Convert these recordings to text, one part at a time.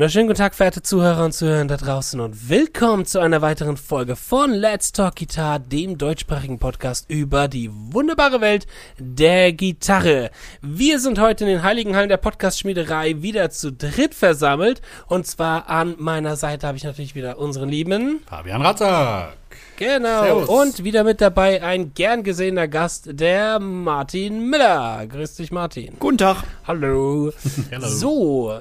wunderschönen guten Tag, verehrte Zuhörer und Zuhörer da draußen und willkommen zu einer weiteren Folge von Let's Talk Guitar, dem deutschsprachigen Podcast über die wunderbare Welt der Gitarre. Wir sind heute in den heiligen Hallen der Podcast-Schmiederei wieder zu dritt versammelt und zwar an meiner Seite habe ich natürlich wieder unseren lieben Fabian Ratzak. Genau. Servus. Und wieder mit dabei ein gern gesehener Gast, der Martin Miller. Grüß dich, Martin. Guten Tag. Hallo. Hello. So,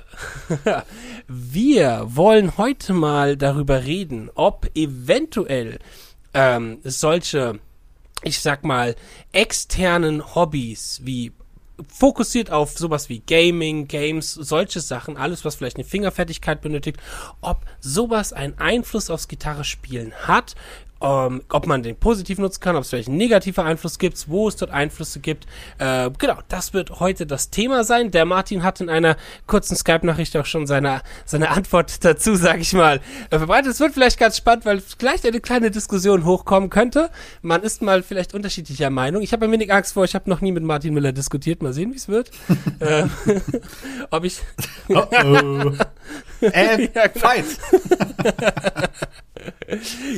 wir wollen heute mal darüber reden, ob eventuell ähm, solche, ich sag mal, externen Hobbys wie fokussiert auf sowas wie Gaming, Games, solche Sachen, alles, was vielleicht eine Fingerfertigkeit benötigt, ob sowas einen Einfluss aufs Gitarre spielen hat, ähm, ob man den positiv nutzen kann, ob es vielleicht einen negativen Einfluss gibt, wo es dort Einflüsse gibt. Äh, genau, das wird heute das Thema sein. Der Martin hat in einer kurzen Skype-Nachricht auch schon seine, seine Antwort dazu, sage ich mal, äh, verbreitet. Es wird vielleicht ganz spannend, weil vielleicht eine kleine Diskussion hochkommen könnte. Man ist mal vielleicht unterschiedlicher Meinung. Ich habe ein wenig Angst vor, ich habe noch nie mit Martin Miller diskutiert. Mal sehen, wie es wird. äh, ob ich... oh oh. And ja, genau. fight!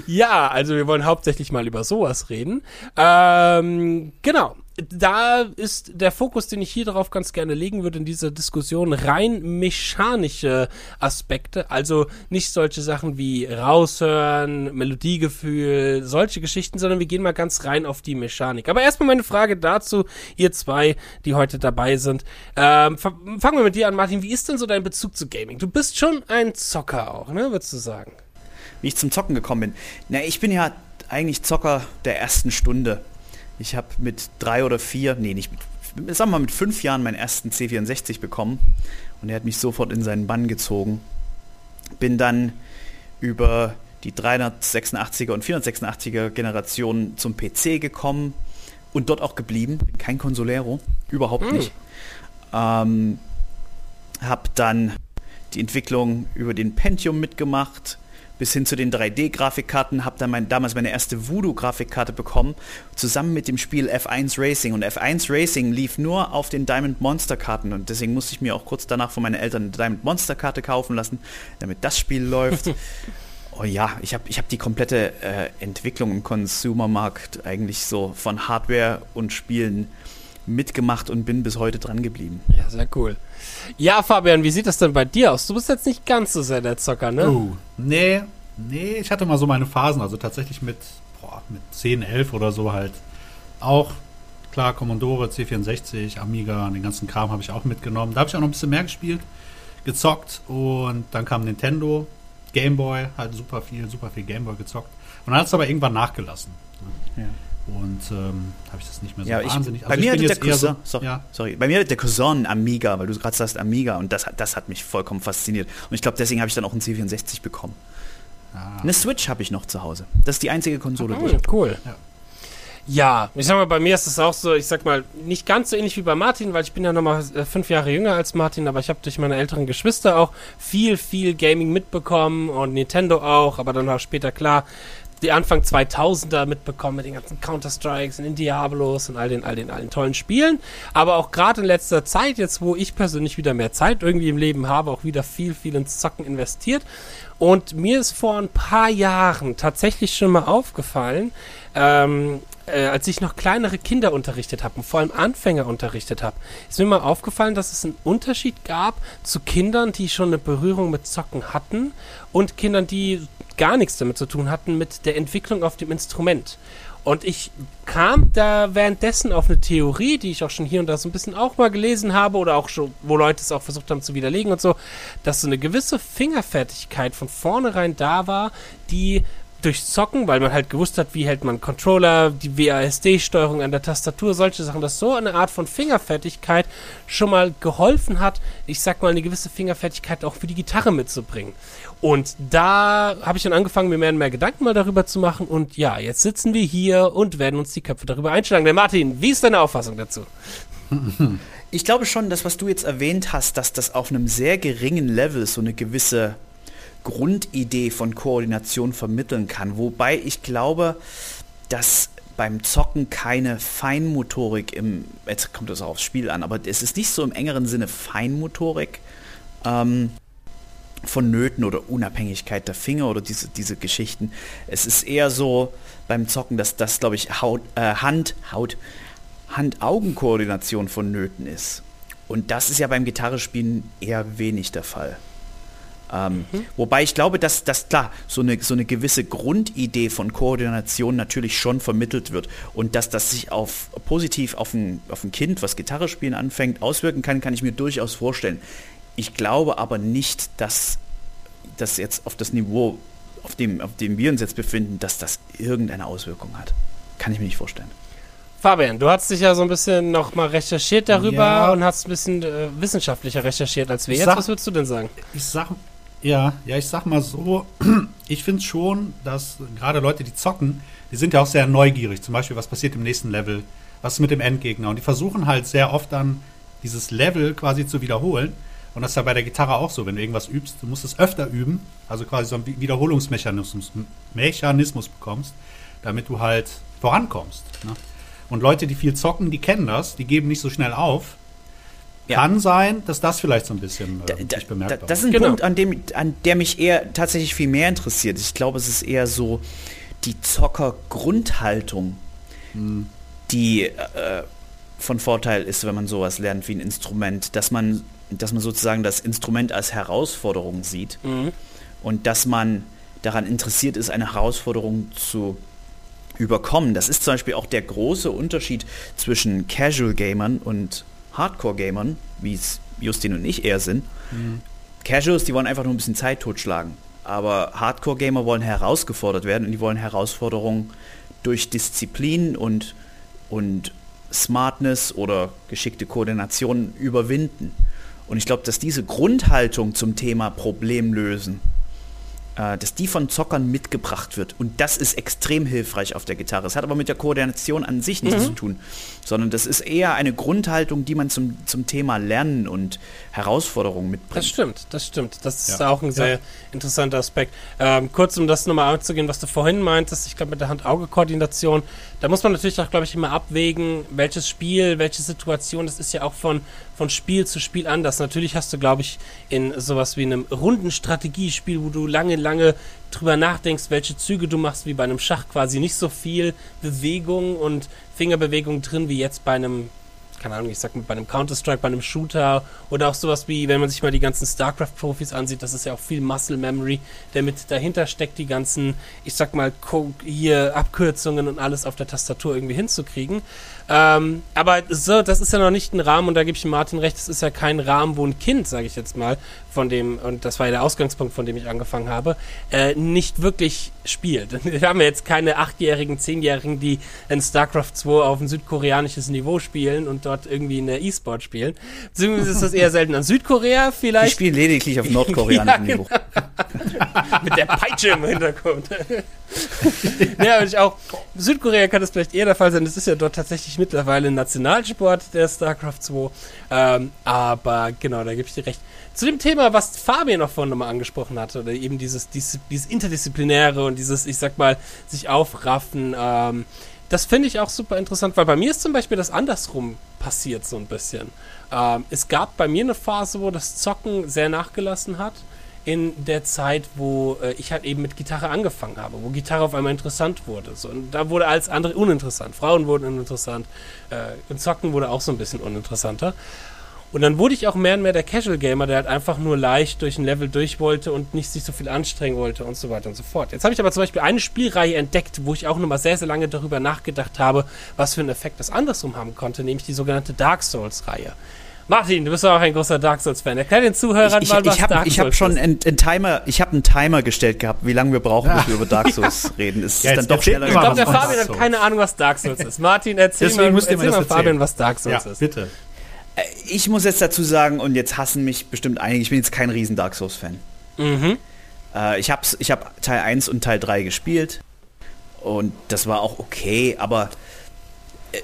ja, also wir wollen hauptsächlich mal über sowas reden. Ähm, genau. Da ist der Fokus, den ich hier darauf ganz gerne legen würde in dieser Diskussion, rein mechanische Aspekte. Also nicht solche Sachen wie raushören, Melodiegefühl, solche Geschichten, sondern wir gehen mal ganz rein auf die Mechanik. Aber erstmal meine Frage dazu, ihr zwei, die heute dabei sind. Ähm, fangen wir mit dir an, Martin. Wie ist denn so dein Bezug zu Gaming? Du bist schon ein Zocker auch, ne, würdest du sagen? wie ich zum Zocken gekommen bin. Na, ich bin ja eigentlich Zocker der ersten Stunde. Ich habe mit drei oder vier, nee, nicht mit, sagen wir mal mit fünf Jahren meinen ersten C64 bekommen und er hat mich sofort in seinen Bann gezogen. Bin dann über die 386er und 486er Generation zum PC gekommen und dort auch geblieben. Bin kein Consolero, überhaupt hm. nicht. Ähm, hab dann die Entwicklung über den Pentium mitgemacht, bis hin zu den 3D-Grafikkarten, habe dann mein, damals meine erste Voodoo-Grafikkarte bekommen, zusammen mit dem Spiel F1 Racing. Und F1 Racing lief nur auf den Diamond Monster-Karten und deswegen musste ich mir auch kurz danach von meinen Eltern eine Diamond Monster-Karte kaufen lassen, damit das Spiel läuft. Oh ja, ich habe ich hab die komplette äh, Entwicklung im Consumermarkt eigentlich so von Hardware und Spielen mitgemacht und bin bis heute dran geblieben. Ja, sehr cool. Ja, Fabian, wie sieht das denn bei dir aus? Du bist jetzt nicht ganz so sehr der Zocker, ne? Uh, nee, nee, ich hatte mal so meine Phasen, also tatsächlich mit, boah, mit 10, 11 oder so halt auch. Klar, Commodore, C64, Amiga, den ganzen Kram habe ich auch mitgenommen. Da habe ich auch noch ein bisschen mehr gespielt, gezockt und dann kam Nintendo, Gameboy, halt super viel, super viel Gameboy gezockt. Und dann hat es aber irgendwann nachgelassen. Ja. Und ähm, habe ich das nicht mehr so ja, wahnsinnig. Ich, also bei mir hat der Cousin, so, sorry, ja. sorry, bei mir hat der Cousin Amiga, weil du gerade sagst Amiga und das, das hat mich vollkommen fasziniert. Und ich glaube, deswegen habe ich dann auch einen C64 bekommen. Ah. Eine Switch habe ich noch zu Hause. Das ist die einzige Konsole. Oh, cool. Ja. Ja, ich sag mal, bei mir ist es auch so, ich sag mal, nicht ganz so ähnlich wie bei Martin, weil ich bin ja nochmal äh, fünf Jahre jünger als Martin, aber ich habe durch meine älteren Geschwister auch viel, viel Gaming mitbekommen und Nintendo auch, aber dann auch später klar, die Anfang 2000er mitbekommen mit den ganzen Counter-Strikes und den Diablos und all den, all den, all den tollen Spielen. Aber auch gerade in letzter Zeit, jetzt wo ich persönlich wieder mehr Zeit irgendwie im Leben habe, auch wieder viel, viel ins Zocken investiert. Und mir ist vor ein paar Jahren tatsächlich schon mal aufgefallen, ähm, äh, als ich noch kleinere Kinder unterrichtet habe und vor allem Anfänger unterrichtet habe, ist mir mal aufgefallen, dass es einen Unterschied gab zu Kindern, die schon eine Berührung mit Zocken hatten und Kindern, die gar nichts damit zu tun hatten mit der Entwicklung auf dem Instrument. Und ich kam da währenddessen auf eine Theorie, die ich auch schon hier und da so ein bisschen auch mal gelesen habe oder auch schon, wo Leute es auch versucht haben zu widerlegen und so, dass so eine gewisse Fingerfertigkeit von vornherein da war, die durch Zocken, weil man halt gewusst hat, wie hält man Controller, die WASD-Steuerung an der Tastatur, solche Sachen, dass so eine Art von Fingerfertigkeit schon mal geholfen hat, ich sag mal, eine gewisse Fingerfertigkeit auch für die Gitarre mitzubringen. Und da habe ich dann angefangen, mir mehr und mehr Gedanken mal darüber zu machen. Und ja, jetzt sitzen wir hier und werden uns die Köpfe darüber einschlagen. Der Martin, wie ist deine Auffassung dazu? Ich glaube schon, dass was du jetzt erwähnt hast, dass das auf einem sehr geringen Level so eine gewisse Grundidee von Koordination vermitteln kann. Wobei ich glaube, dass beim Zocken keine Feinmotorik im, jetzt kommt das auch aufs Spiel an, aber es ist nicht so im engeren Sinne Feinmotorik ähm, vonnöten oder Unabhängigkeit der Finger oder diese, diese Geschichten. Es ist eher so beim Zocken, dass das, glaube ich, Haut, äh, Hand, Haut, Hand-Augen-Koordination vonnöten ist. Und das ist ja beim Gitarrespielen eher wenig der Fall. Ähm, mhm. Wobei ich glaube, dass, dass klar, so eine, so eine gewisse Grundidee von Koordination natürlich schon vermittelt wird und dass das sich auf, positiv auf ein, auf ein Kind, was Gitarre spielen anfängt, auswirken kann, kann ich mir durchaus vorstellen. Ich glaube aber nicht, dass das jetzt auf das Niveau, auf dem, auf dem wir uns jetzt befinden, dass das irgendeine Auswirkung hat. Kann ich mir nicht vorstellen. Fabian, du hast dich ja so ein bisschen noch mal recherchiert darüber ja. und hast ein bisschen äh, wissenschaftlicher recherchiert als wir jetzt. Sag, Was würdest du denn sagen? Ich sag, ja, ja, ich sag mal so, ich finde schon, dass gerade Leute, die zocken, die sind ja auch sehr neugierig. Zum Beispiel, was passiert im nächsten Level, was ist mit dem Endgegner. Und die versuchen halt sehr oft dann dieses Level quasi zu wiederholen. Und das ist ja bei der Gitarre auch so, wenn du irgendwas übst, du musst es öfter üben, also quasi so einen Wiederholungsmechanismus Mechanismus bekommst, damit du halt vorankommst. Ne? Und Leute, die viel zocken, die kennen das, die geben nicht so schnell auf, ja. Kann sein, dass das vielleicht so ein bisschen äh, da, bemerkbar da, Das ist ein genau. Punkt, an, dem, an der mich eher tatsächlich viel mehr interessiert. Ich glaube, es ist eher so die Zocker-Grundhaltung, hm. die äh, von Vorteil ist, wenn man sowas lernt wie ein Instrument, dass man, dass man sozusagen das Instrument als Herausforderung sieht mhm. und dass man daran interessiert ist, eine Herausforderung zu überkommen. Das ist zum Beispiel auch der große Unterschied zwischen Casual Gamern und Hardcore-Gamern, wie es Justin und ich eher sind, mhm. Casuals, die wollen einfach nur ein bisschen Zeit totschlagen. Aber Hardcore-Gamer wollen herausgefordert werden und die wollen Herausforderungen durch Disziplin und, und Smartness oder geschickte Koordination überwinden. Und ich glaube, dass diese Grundhaltung zum Thema Problemlösen äh, dass die von Zockern mitgebracht wird. Und das ist extrem hilfreich auf der Gitarre. Es hat aber mit der Koordination an sich nichts mhm. zu tun, sondern das ist eher eine Grundhaltung, die man zum, zum Thema Lernen und Herausforderungen mitbringt. Das stimmt, das stimmt. Das ist ja. auch ein sehr ja. interessanter Aspekt. Ähm, kurz, um das nochmal anzugehen, was du vorhin meintest, ich glaube mit der Hand-Auge-Koordination, da muss man natürlich auch, glaube ich, immer abwägen, welches Spiel, welche Situation, das ist ja auch von, von Spiel zu Spiel anders. Natürlich hast du, glaube ich, in sowas wie einem runden Strategiespiel, wo du lange, lange drüber nachdenkst, welche Züge du machst, wie bei einem Schach quasi nicht so viel Bewegung und Fingerbewegung drin wie jetzt bei einem keine Ahnung, ich sag mal, bei einem Counter-Strike, bei einem Shooter oder auch sowas wie, wenn man sich mal die ganzen StarCraft-Profis ansieht, das ist ja auch viel Muscle Memory, der mit dahinter steckt, die ganzen, ich sag mal, hier Abkürzungen und alles auf der Tastatur irgendwie hinzukriegen. Ähm, aber so, das ist ja noch nicht ein Rahmen und da gebe ich Martin recht, es ist ja kein Rahmen, wo ein Kind, sage ich jetzt mal, von dem, und das war ja der Ausgangspunkt, von dem ich angefangen habe, äh, nicht wirklich spielt. Wir haben ja jetzt keine achtjährigen, zehnjährigen, die in StarCraft 2 auf ein südkoreanisches Niveau spielen und dort irgendwie in der E-Sport spielen. Zumindest ist das eher selten an Südkorea vielleicht. Die spielen lediglich auf nordkoreanischem ja, Niveau. Genau. Mit der Peitsche im Hintergrund. ja, und ich auch, Südkorea kann das vielleicht eher der Fall sein. Das ist ja dort tatsächlich mittlerweile ein Nationalsport, der StarCraft 2. Ähm, aber genau, da gebe ich dir recht. Zu dem Thema, was Fabian noch vorhin nochmal angesprochen hatte, oder eben dieses, dieses, dieses Interdisziplinäre und dieses, ich sag mal, sich aufraffen, ähm, das finde ich auch super interessant, weil bei mir ist zum Beispiel das andersrum passiert so ein bisschen. Ähm, es gab bei mir eine Phase, wo das Zocken sehr nachgelassen hat in der Zeit, wo äh, ich halt eben mit Gitarre angefangen habe, wo Gitarre auf einmal interessant wurde. So, und da wurde alles andere uninteressant. Frauen wurden uninteressant. Äh, Zocken wurde auch so ein bisschen uninteressanter. Und dann wurde ich auch mehr und mehr der Casual Gamer, der halt einfach nur leicht durch ein Level durch wollte und nicht sich so viel anstrengen wollte und so weiter und so fort. Jetzt habe ich aber zum Beispiel eine Spielreihe entdeckt, wo ich auch nochmal sehr, sehr lange darüber nachgedacht habe, was für einen Effekt das andersrum haben konnte, nämlich die sogenannte Dark Souls-Reihe. Martin, du bist auch ein großer Dark Souls-Fan. Erklär den Zuhörern ich, ich, mal, was ich hab, Dark ich Souls hab schon einen, einen Timer, Ich habe einen Timer gestellt gehabt, wie lange wir brauchen, bis wir über Dark Souls reden. Es ja, ist dann doch schneller Ich glaube, der Fabian hat keine Ahnung, was Dark Souls ist. Martin, erzähl Deswegen mal, erzähl mal Fabian, was Dark Souls ja, ist. bitte. Äh, ich muss jetzt dazu sagen, und jetzt hassen mich bestimmt einige, ich bin jetzt kein riesen Dark Souls-Fan. Mhm. Äh, ich habe ich hab Teil 1 und Teil 3 gespielt und das war auch okay, aber äh,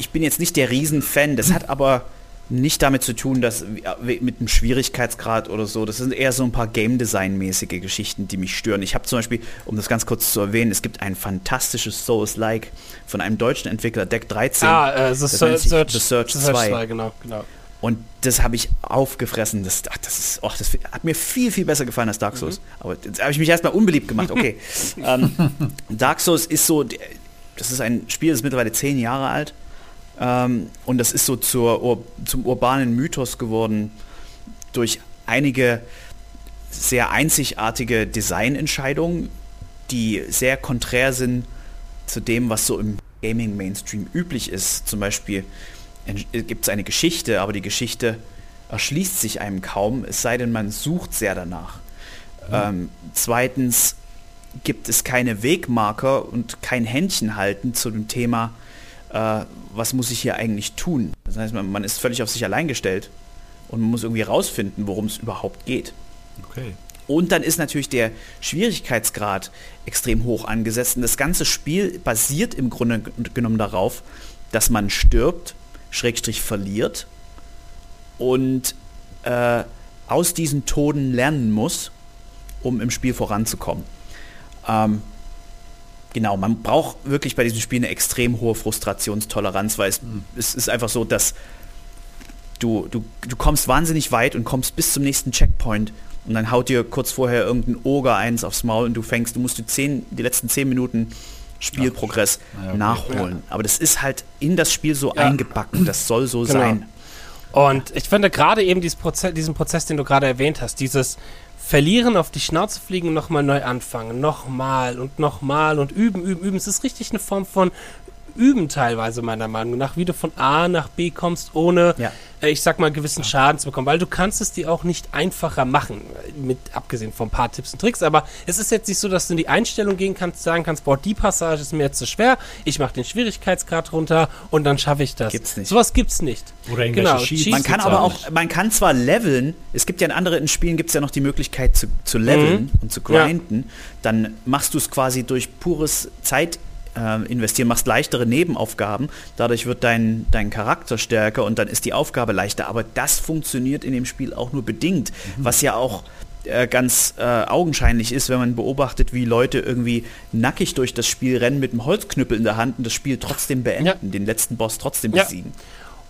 ich bin jetzt nicht der Riesenfan. Das hat aber nicht damit zu tun, dass mit einem Schwierigkeitsgrad oder so. Das sind eher so ein paar Game Design-mäßige Geschichten, die mich stören. Ich habe zum Beispiel, um das ganz kurz zu erwähnen, es gibt ein fantastisches Souls-like von einem deutschen Entwickler, Deck 13. Ah, äh, The, Search, Search, The Search 2. 2. Genau, genau. Und das habe ich aufgefressen. Das, ach, das, ist, oh, das hat mir viel, viel besser gefallen als Dark Souls. Mhm. Aber jetzt habe ich mich erstmal unbeliebt gemacht. Okay. ähm, Dark Souls ist so, das ist ein Spiel, das ist mittlerweile zehn Jahre alt. Ähm, und das ist so zur, zum urbanen Mythos geworden durch einige sehr einzigartige Designentscheidungen, die sehr konträr sind zu dem, was so im Gaming-Mainstream üblich ist. Zum Beispiel gibt es eine Geschichte, aber die Geschichte erschließt sich einem kaum, es sei denn, man sucht sehr danach. Mhm. Ähm, zweitens gibt es keine Wegmarker und kein Händchen halten zu dem Thema, äh, was muss ich hier eigentlich tun. Das heißt, man, man ist völlig auf sich allein gestellt und man muss irgendwie rausfinden, worum es überhaupt geht. Okay. Und dann ist natürlich der Schwierigkeitsgrad extrem hoch angesetzt. Und das ganze Spiel basiert im Grunde genommen darauf, dass man stirbt, Schrägstrich verliert und äh, aus diesen Toden lernen muss, um im Spiel voranzukommen. Ähm, genau, man braucht wirklich bei diesem Spiel eine extrem hohe Frustrationstoleranz, weil es, mhm. es ist einfach so, dass du, du, du kommst wahnsinnig weit und kommst bis zum nächsten Checkpoint und dann haut dir kurz vorher irgendein Oger eins aufs Maul und du fängst, du musst die, zehn, die letzten zehn Minuten Spielprogress ja, okay. nachholen. Ja. Aber das ist halt in das Spiel so ja. eingebacken, das soll so genau. sein. Und ich finde gerade eben Prozess, diesen Prozess, den du gerade erwähnt hast, dieses Verlieren, auf die Schnauze fliegen und nochmal neu anfangen, nochmal und nochmal und üben, üben, üben. Es ist richtig eine Form von üben teilweise meiner Meinung nach, wie du von A nach B kommst, ohne, ja. äh, ich sag mal, gewissen ja. Schaden zu bekommen, weil du kannst es dir auch nicht einfacher machen, mit abgesehen von ein paar Tipps und Tricks, aber es ist jetzt nicht so, dass du in die Einstellung gehen kannst, sagen kannst, boah, die Passage ist mir jetzt zu schwer, ich mache den Schwierigkeitsgrad runter und dann schaffe ich das. Gibt's nicht. Sowas gibt's nicht. Oder genau, Cheats. Man kann aber auch, man kann zwar leveln, es gibt ja in anderen Spielen gibt es ja noch die Möglichkeit zu, zu leveln mhm. und zu grinden, ja. dann machst du es quasi durch pures Zeit äh, investieren, machst leichtere Nebenaufgaben, dadurch wird dein, dein Charakter stärker und dann ist die Aufgabe leichter. Aber das funktioniert in dem Spiel auch nur bedingt, mhm. was ja auch äh, ganz äh, augenscheinlich ist, wenn man beobachtet, wie Leute irgendwie nackig durch das Spiel rennen mit einem Holzknüppel in der Hand und das Spiel trotzdem beenden, ja. den letzten Boss trotzdem ja.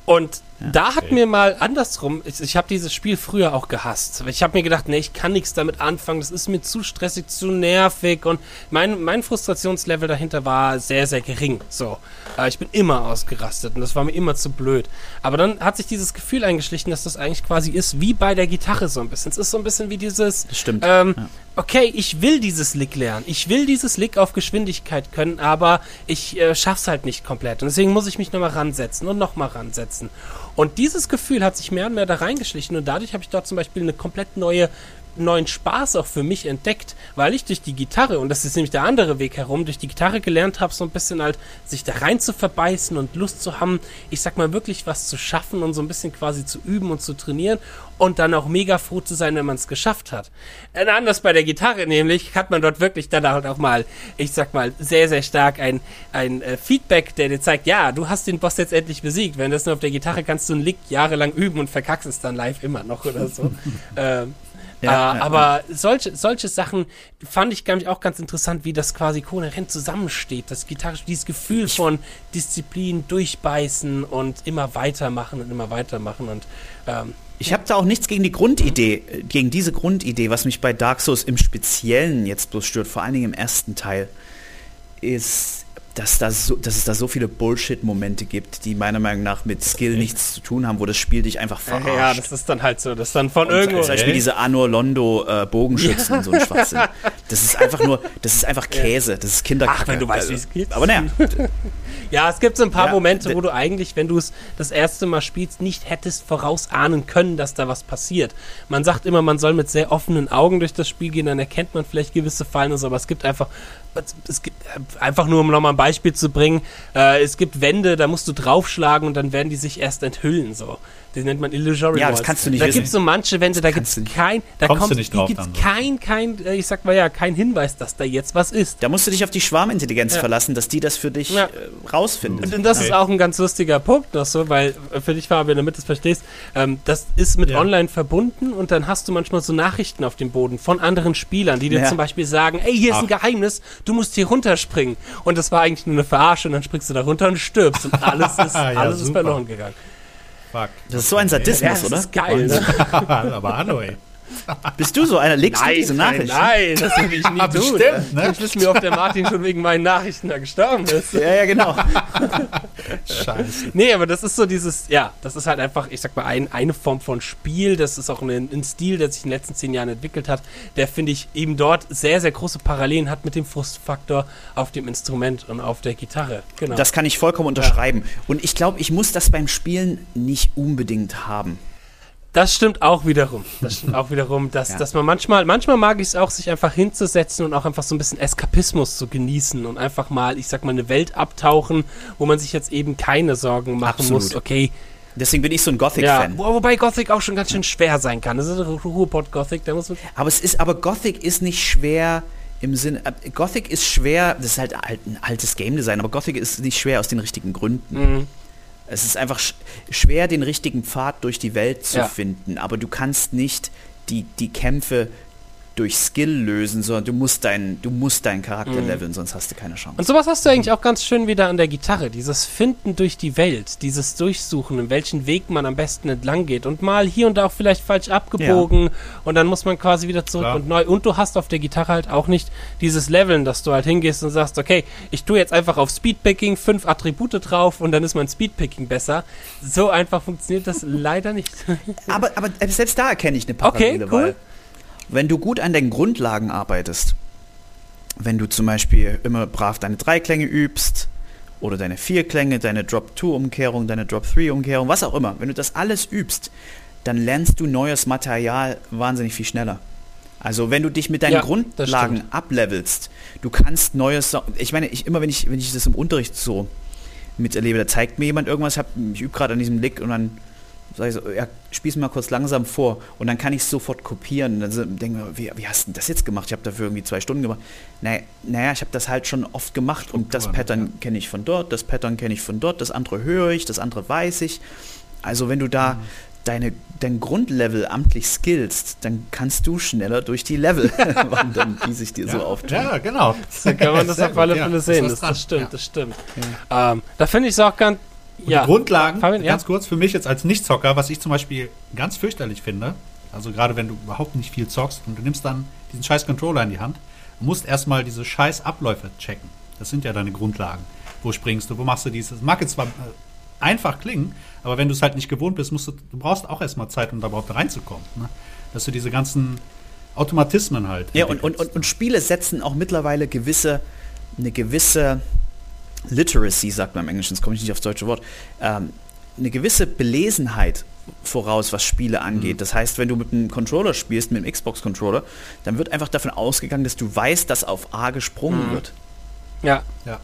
Und ja, da hat okay. mir mal andersrum, ich, ich habe dieses Spiel früher auch gehasst. Ich habe mir gedacht, nee, ich kann nichts damit anfangen, das ist mir zu stressig, zu nervig und mein, mein Frustrationslevel dahinter war sehr, sehr gering. So, äh, ich bin immer ausgerastet und das war mir immer zu blöd. Aber dann hat sich dieses Gefühl eingeschlichen, dass das eigentlich quasi ist wie bei der Gitarre so ein bisschen. Es ist so ein bisschen wie dieses, das stimmt. Ähm, ja okay, ich will dieses Lick lernen. Ich will dieses Lick auf Geschwindigkeit können, aber ich äh, schaff's halt nicht komplett. Und deswegen muss ich mich nochmal ransetzen und nochmal ransetzen. Und dieses Gefühl hat sich mehr und mehr da reingeschlichen und dadurch habe ich dort zum Beispiel eine komplett neue neuen Spaß auch für mich entdeckt, weil ich durch die Gitarre, und das ist nämlich der andere Weg herum, durch die Gitarre gelernt habe, so ein bisschen halt sich da rein zu verbeißen und Lust zu haben, ich sag mal wirklich was zu schaffen und so ein bisschen quasi zu üben und zu trainieren und dann auch mega froh zu sein, wenn man es geschafft hat. Äh, anders bei der Gitarre nämlich hat man dort wirklich dann halt auch mal, ich sag mal, sehr, sehr stark ein, ein äh, Feedback, der dir zeigt, ja, du hast den Boss jetzt endlich besiegt. Wenn das nur auf der Gitarre kannst du einen Lick jahrelang üben und verkackst es dann live immer noch oder so. ähm, ja, äh, aber ja. Solche, solche Sachen fand ich, glaube ich, auch ganz interessant, wie das quasi kohärent zusammensteht. Das Gitarre, dieses Gefühl von Disziplin, durchbeißen und immer weitermachen und immer weitermachen und ähm, ich habe da auch nichts gegen die Grundidee, gegen diese Grundidee, was mich bei Dark Souls im Speziellen jetzt bloß stört, vor allen Dingen im ersten Teil, ist dass, da so, dass es da so viele Bullshit-Momente gibt, die meiner Meinung nach mit Skill nichts zu tun haben, wo das Spiel dich einfach verarscht. Ja, das ist dann halt so, das ist dann von und irgendwo. Zum Beispiel diese Anor Londo äh, Bogenschützen, ja. so ein Schwachsinn. Das ist einfach nur, das ist einfach Käse, das ist Kinderkacke. Ach, wenn du weißt, wie es geht. Aber naja. ja, es gibt so ein paar ja, Momente, wo du eigentlich, wenn du es das erste Mal spielst, nicht hättest vorausahnen können, dass da was passiert. Man sagt immer, man soll mit sehr offenen Augen durch das Spiel gehen, dann erkennt man vielleicht gewisse Fallen und so, aber es gibt einfach es gibt einfach nur um nochmal ein Beispiel zu bringen, äh, es gibt Wände, da musst du draufschlagen und dann werden die sich erst enthüllen so. Die nennt man Illusory Ja, das kannst du nicht Da gibt es so manche Wände, da gibt es kein, da kommt, du nicht drauf gibt's kein, kein, äh, ich sag mal ja, kein Hinweis, dass da jetzt was ist. Da musst du dich auf die Schwarmintelligenz ja. verlassen, dass die das für dich ja. äh, rausfindet. Und das okay. ist auch ein ganz lustiger Punkt noch so, weil äh, für dich, Fabian, damit du es verstehst, ähm, das ist mit ja. online verbunden und dann hast du manchmal so Nachrichten auf dem Boden von anderen Spielern, die dir zum Beispiel sagen, ey, hier ist Ach. ein Geheimnis, du musst hier runterspringen. Und das war eigentlich nur eine Verarsche und dann springst du da runter und stirbst und alles ist, alles ist verloren gegangen. Fuck. Das ist so ein Sadismus, Ja, das oder? ist geil, ne? aber hallo, ey. Bist du so einer? Legst du diese nein, Nachricht? nein, das will ich nie Ja, tun. bestimmt, ne? Jetzt wissen wir, ob der Martin schon wegen meinen Nachrichten da gestorben ist. Ja, ja, genau. Scheiße. Nee, aber das ist so dieses, ja, das ist halt einfach, ich sag mal, ein, eine Form von Spiel. Das ist auch ein, ein Stil, der sich in den letzten zehn Jahren entwickelt hat, der, finde ich, eben dort sehr, sehr große Parallelen hat mit dem Frustfaktor auf dem Instrument und auf der Gitarre. Genau. Das kann ich vollkommen unterschreiben. Und ich glaube, ich muss das beim Spielen nicht unbedingt haben. Das stimmt auch wiederum. Das stimmt auch wiederum, dass, Ja. dass man manchmal, manchmal mag ich es auch, sich einfach hinzusetzen und auch einfach so ein bisschen Eskapismus zu genießen und einfach mal, ich sag mal, eine Welt abtauchen, wo man sich jetzt eben keine Sorgen machen Absolut. muss. Okay, Deswegen bin ich so ein ja, Gothic-Fan. wo, wobei Gothic auch schon ganz schön schwer sein kann. Das ist Ruhrpott Gothic, da muss man. Aber es ist, aber Gothic ist nicht schwer im Sinne. äh, Gothic ist schwer, das ist halt alt, ein altes Game Design, aber Gothic ist nicht schwer aus den richtigen Gründen. Mhm. Es ist einfach sch schwer, den richtigen Pfad durch die Welt zu Ja. finden, aber du kannst nicht die, die Kämpfe durch Skill lösen, sondern du musst deinen, du musst deinen Charakter Mhm. leveln, sonst hast du keine Chance. Und sowas hast du eigentlich auch ganz schön wieder an der Gitarre. Dieses Finden durch die Welt, dieses Durchsuchen, in welchen Weg man am besten entlang geht. Und mal hier und da auch vielleicht falsch abgebogen. Und dann muss man quasi wieder zurück Klar. und neu. Und du hast auf der Gitarre halt auch nicht dieses Leveln, dass du halt hingehst und sagst, okay, ich tue jetzt einfach auf Speedpicking fünf Attribute drauf und dann ist mein Speedpicking besser. So einfach funktioniert das leider nicht. Aber, aber selbst da erkenne ich eine Okay, Parallele, cool. weil wenn du gut an deinen Grundlagen arbeitest, wenn du zum Beispiel immer brav deine Dreiklänge übst oder deine Vierklänge, deine Drop-2-Umkehrung, deine Drop-3-Umkehrung, was auch immer, wenn du das alles übst, dann lernst du neues Material wahnsinnig viel schneller. Also wenn du dich mit deinen Ja, Grundlagen ablevelst, du kannst neues, ich meine, ich immer wenn ich wenn ich das im Unterricht so miterlebe, da zeigt mir jemand irgendwas, hab, ich übe gerade an diesem Lick und dann sage ich so, ja, mir mal kurz langsam vor und dann kann ich sofort kopieren. Und dann denke ich mir, wie, wie hast du denn das jetzt gemacht? Ich habe dafür irgendwie zwei Stunden gemacht. Naja, naja ich habe das halt schon oft gemacht und das Strukturen, Pattern ja. kenne ich von dort, das Pattern kenne ich von dort, das andere höre ich, das andere weiß ich. Also wenn du da deine, dein Grundlevel amtlich skillst, dann kannst du schneller durch die Level wandern, die sich dir so auftun. Ja, genau. So kann man das auf alle ja. Fälle sehen. Das, das stimmt, Ja. das stimmt. Ähm, da finde ich es auch ganz. Und Ja, die Grundlagen, Fabian, ja? ganz kurz, für mich jetzt als Nichtzocker, was ich zum Beispiel ganz fürchterlich finde, also gerade wenn du überhaupt nicht viel zockst und du nimmst dann diesen scheiß Controller in die Hand, musst erstmal diese scheiß Abläufe checken. Das sind ja deine Grundlagen. Wo springst du, wo machst du dies? Das mag jetzt zwar äh, einfach klingen, aber wenn du es halt nicht gewohnt bist, musst du, du brauchst auch erstmal Zeit, um da überhaupt reinzukommen. Ne? Dass du diese ganzen Automatismen halt. Ja, und, und, und, und Spiele setzen auch mittlerweile gewisse, eine gewisse Literacy, sagt man im Englischen, jetzt komme ich nicht aufs deutsche Wort, ähm, eine gewisse Belesenheit voraus, was Spiele angeht. Das heißt, wenn du mit einem Controller spielst, mit einem Xbox-Controller, dann wird einfach davon ausgegangen, dass du weißt, dass auf A gesprungen Mhm. wird. ja. ja.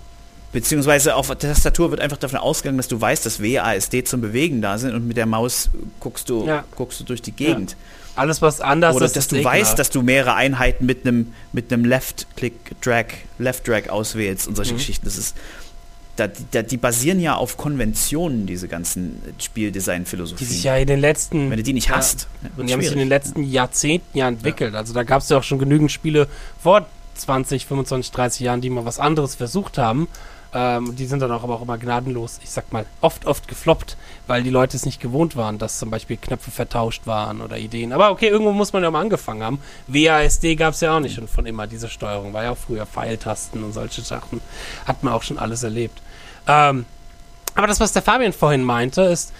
Beziehungsweise auf der Tastatur wird einfach davon ausgegangen, dass du weißt, dass W, A, S, D zum Bewegen da sind und mit der Maus guckst du, Ja. guckst du durch die Gegend. Alles, was anders Oder ist, dass ist du ekelhaft. weißt, dass du mehrere Einheiten mit einem mit einem Left-Click-Drag, Left-Drag auswählst und solche Mhm. Geschichten. Das ist, da, da, die basieren ja auf Konventionen, diese ganzen die Spieldesign-Philosophien. sich ja in den letzten. Wenn du die nicht Ja. hast, ja, Und die haben sich in den letzten Jahrzehnten ja entwickelt. Also da gab es ja auch schon genügend Spiele vor 20, 25, 30 Jahren, die mal was anderes versucht haben. Ähm, die sind dann auch aber auch immer gnadenlos, ich sag mal, oft, oft gefloppt, weil die Leute es nicht gewohnt waren, dass zum Beispiel Knöpfe vertauscht waren oder Ideen. Aber okay, irgendwo muss man ja mal angefangen haben. WASD gab es ja auch nicht schon von immer, diese Steuerung. War ja auch früher Pfeiltasten und solche Sachen. Hat man auch schon alles erlebt. Ähm, aber das, was der Fabian vorhin meinte, ist,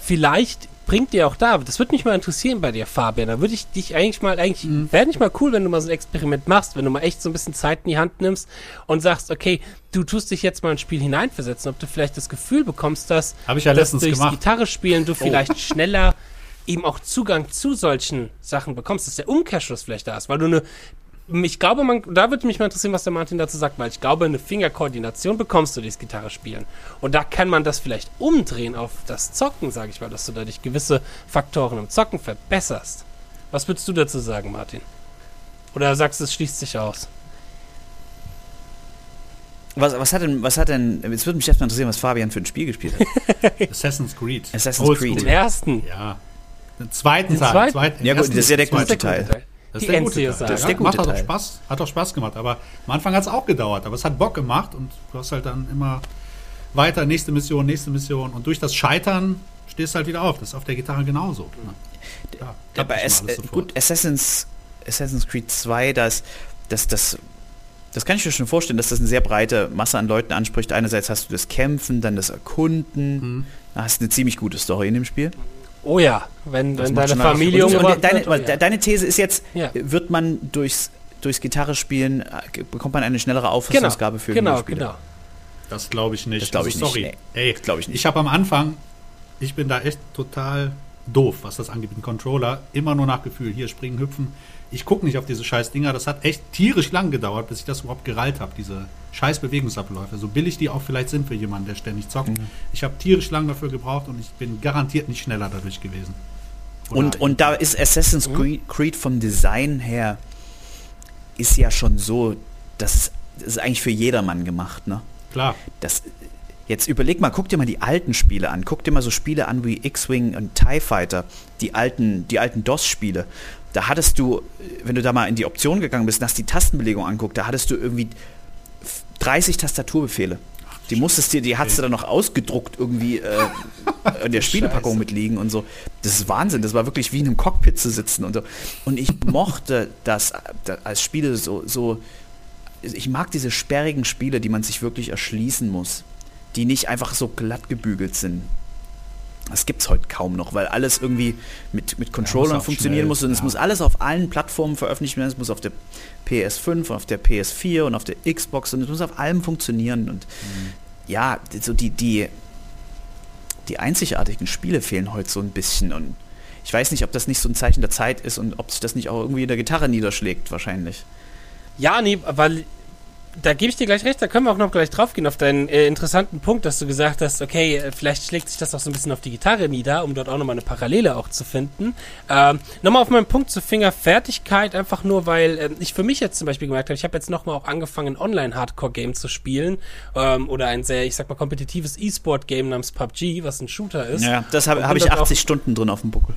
vielleicht bringt dir auch da, das würde mich mal interessieren bei dir, Fabian. Da würde ich dich eigentlich mal, eigentlich, Mhm. wäre nicht mal cool, wenn du mal so ein Experiment machst, wenn du mal echt so ein bisschen Zeit in die Hand nimmst und sagst, okay, du tust dich jetzt mal ins Spiel hineinversetzen, ob du vielleicht das Gefühl bekommst, dass, ich ja dass durchs gemacht. Oh. Gitarre spielen du vielleicht schneller eben auch Zugang zu solchen Sachen bekommst, dass der Umkehrschluss vielleicht da ist, weil du eine ich glaube, man, da würde mich mal interessieren, was der Martin dazu sagt, weil ich glaube, eine Fingerkoordination bekommst du durchs Gitarre spielen. Und da kann man das vielleicht umdrehen auf das Zocken, sage ich mal, dass du dadurch gewisse Faktoren im Zocken verbesserst. Was würdest du dazu sagen, Martin? Oder sagst du, es schließt sich aus? Was, was hat denn, was hat denn, jetzt würde mich erstmal interessieren, was Fabian für ein Spiel gespielt hat. Assassin's Creed. Assassin's. Creed. Den ersten. Ja. Den zweiten Den Teil. zweiten? Zweiten, Ja gut, das ist ja der gute Teil. Das Die ist der gute. Teil. Das ist der gute macht auch Teil. Spaß, hat auch Spaß gemacht, aber am Anfang hat es auch gedauert, aber es hat Bock gemacht und du hast halt dann immer weiter, nächste Mission, nächste Mission und durch das Scheitern stehst halt wieder auf. Das ist auf der Gitarre genauso. Ne? Ja, bei es, äh, gut, Assassin's, Assassin's Creed 2, das, das, das, das kann ich mir schon vorstellen, dass das eine sehr breite Masse an Leuten anspricht. Einerseits hast du das Kämpfen, dann das Erkunden. Mhm. Da hast du eine ziemlich gute Story in dem Spiel. Oh ja, wenn, wenn deine Familie umgebracht deine, wird, oh ja. deine These ist jetzt, ja. wird man durchs, durchs Gitarre spielen, äh, bekommt man eine schnellere Auffassungsgabe genau, für genau, Videospiele? Genau, Das glaube ich nicht. Das glaube ich, also, sorry. nicht. Nee. Ey, glaube ich nicht. Ich habe am Anfang, ich bin da echt total doof, was das angeht, ein Controller. Immer nur nach Gefühl. Hier springen, hüpfen. Ich gucke nicht auf diese scheiß Dinger. Das hat echt tierisch lang gedauert, bis ich das überhaupt gereilt habe, diese scheiß Bewegungsabläufe. So billig die auch vielleicht sind für jemanden, der ständig zockt. Mhm. Ich habe tierisch lang dafür gebraucht und ich bin garantiert nicht schneller dadurch gewesen. und, und da ist Assassin's mhm. Creed vom Design her ist ja schon so, dass es das ist eigentlich für jedermann gemacht, ne? Klar. Das, Jetzt überleg mal, guck dir mal die alten Spiele an. Guck dir mal so Spiele an wie X-Wing und TIE Fighter, die alten, die alten DOS-Spiele. Da hattest du, wenn du da mal in die Option gegangen bist und hast die Tastenbelegung anguckt, da hattest du irgendwie 30 Tastaturbefehle. Die musstest dir, die hattest du dann noch ausgedruckt irgendwie äh, in der Spielepackung Scheiße. mitliegen und so. Das ist Wahnsinn. Das war wirklich wie in einem Cockpit zu sitzen und so. Und ich mochte das als Spiele so, so. Ich mag diese sperrigen Spiele, die man sich wirklich erschließen muss die nicht einfach so glatt gebügelt sind. Das gibt es heute kaum noch, weil alles irgendwie mit, mit Controllern ja, funktionieren schnell, muss und ja. es muss alles auf allen Plattformen veröffentlicht werden. Es muss auf der PS5 auf der PS4 und auf der Xbox und es muss auf allem funktionieren. Und mhm. ja, so die, die, die einzigartigen Spiele fehlen heute so ein bisschen. Und ich weiß nicht, ob das nicht so ein Zeichen der Zeit ist und ob sich das nicht auch irgendwie in der Gitarre niederschlägt, wahrscheinlich. Ja, nee, weil da gebe ich dir gleich recht, da können wir auch noch gleich drauf gehen auf deinen äh, interessanten Punkt, dass du gesagt hast, okay, äh, vielleicht schlägt sich das auch so ein bisschen auf die Gitarre nieder, um dort auch nochmal eine Parallele auch zu finden. Ähm, nochmal auf meinen Punkt zur Fingerfertigkeit, einfach nur, weil äh, ich für mich jetzt zum Beispiel gemerkt habe, ich habe jetzt nochmal auch angefangen, Online-Hardcore-Game zu spielen ähm, oder ein sehr, ich sag mal, kompetitives E-Sport-Game namens PUBG, was ein Shooter ist. Ja, das habe hab ich 80 Stunden drin auf dem Buckel.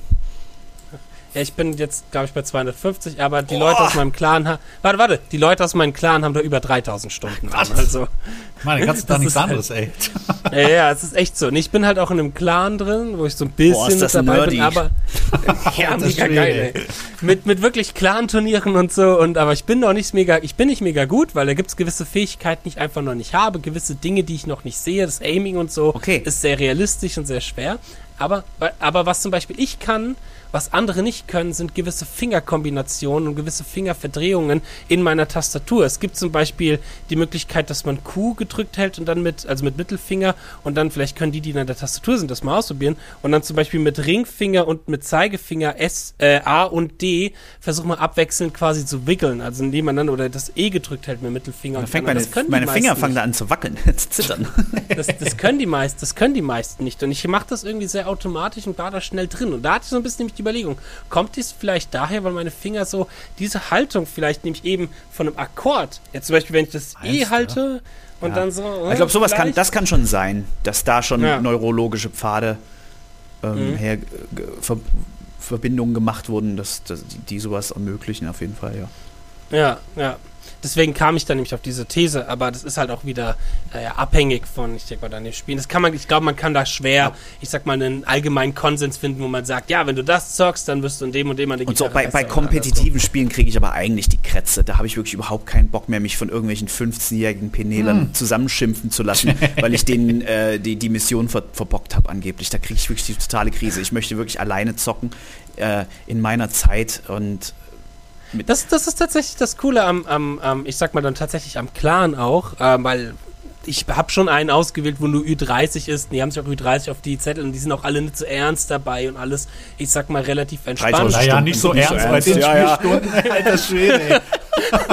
Ja, ich bin jetzt, glaube ich, bei 250, aber die oh. Leute aus meinem Clan haben. Warte, warte, die Leute aus meinem Clan haben da über 3000 Stunden dran. Also. Meine, kannst du da nichts anderes, halt, ey. Ja, ja, es ist echt so. Und ich bin halt auch in einem Clan drin, wo ich so ein bisschen Boah, mit dabei nerdy. bin, aber. ja, mega geil, ey. Mit, mit wirklich Clan-Turnieren und so. Und aber ich bin noch nicht mega, ich bin nicht mega gut, weil da gibt es gewisse Fähigkeiten, die ich einfach noch nicht habe, gewisse Dinge, die ich noch nicht sehe. Das Aiming und so okay. ist sehr realistisch und sehr schwer. Aber, aber was zum Beispiel ich kann, was andere nicht können, sind gewisse Fingerkombinationen und gewisse Fingerverdrehungen in meiner Tastatur. Es gibt zum Beispiel die Möglichkeit, dass man Q gedrückt hält und dann mit, also mit Mittelfinger und dann vielleicht können die, die in der Tastatur sind, das mal ausprobieren und dann zum Beispiel mit Ringfinger und mit Zeigefinger S, äh, A und D versuchen wir abwechselnd quasi zu wickeln, also indem man dann oder das E gedrückt hält mit Mittelfinger. Da fängt meine, meine Finger fangen da an zu wackeln, zu zittern. Das, das können die meisten, das können die meisten nicht und ich mache das irgendwie sehr automatisch und war da schnell drin und da hatte ich so ein bisschen nämlich die Überlegung, kommt dies vielleicht daher, weil meine Finger so diese Haltung vielleicht nämlich eben von einem Akkord, jetzt zum Beispiel, wenn ich das heißt, E halte und ja. dann so. ich glaube, sowas kann, das kann schon sein, dass da schon ja. neurologische Pfade ähm, mhm. her, Ver, Verbindungen gemacht wurden, dass, dass die, die sowas ermöglichen, auf jeden Fall, ja. Ja, ja deswegen kam ich dann nämlich auf diese These, aber das ist halt auch wieder äh, abhängig von, ich denke mal, deinen Spielen. Das kann man, ich glaube, man kann da schwer, ja. ich sag mal, einen allgemeinen Konsens finden, wo man sagt, ja, wenn du das zockst, dann wirst du in dem und dem an die Und so bei, bei kompetitiven Spielen kriege ich aber eigentlich die Krätze. Da habe ich wirklich überhaupt keinen Bock mehr, mich von irgendwelchen 15-jährigen Penelern hm. zusammenschimpfen zu lassen, weil ich denen äh, die, die Mission ver verbockt habe angeblich. Da kriege ich wirklich die totale Krise. Ich möchte wirklich alleine zocken äh, in meiner Zeit und das, das ist tatsächlich das Coole am, am, am, ich sag mal dann tatsächlich am Clan auch, äh, weil ich habe schon einen ausgewählt, wo nur Ü30 ist. Die haben sich auch Ü30 auf die Zettel und die sind auch alle nicht so ernst dabei und alles, ich sag mal, relativ entspannt. Naja, nicht so ernst, ernst bei den ja, Spielstunden. Ja. Alter Schwede,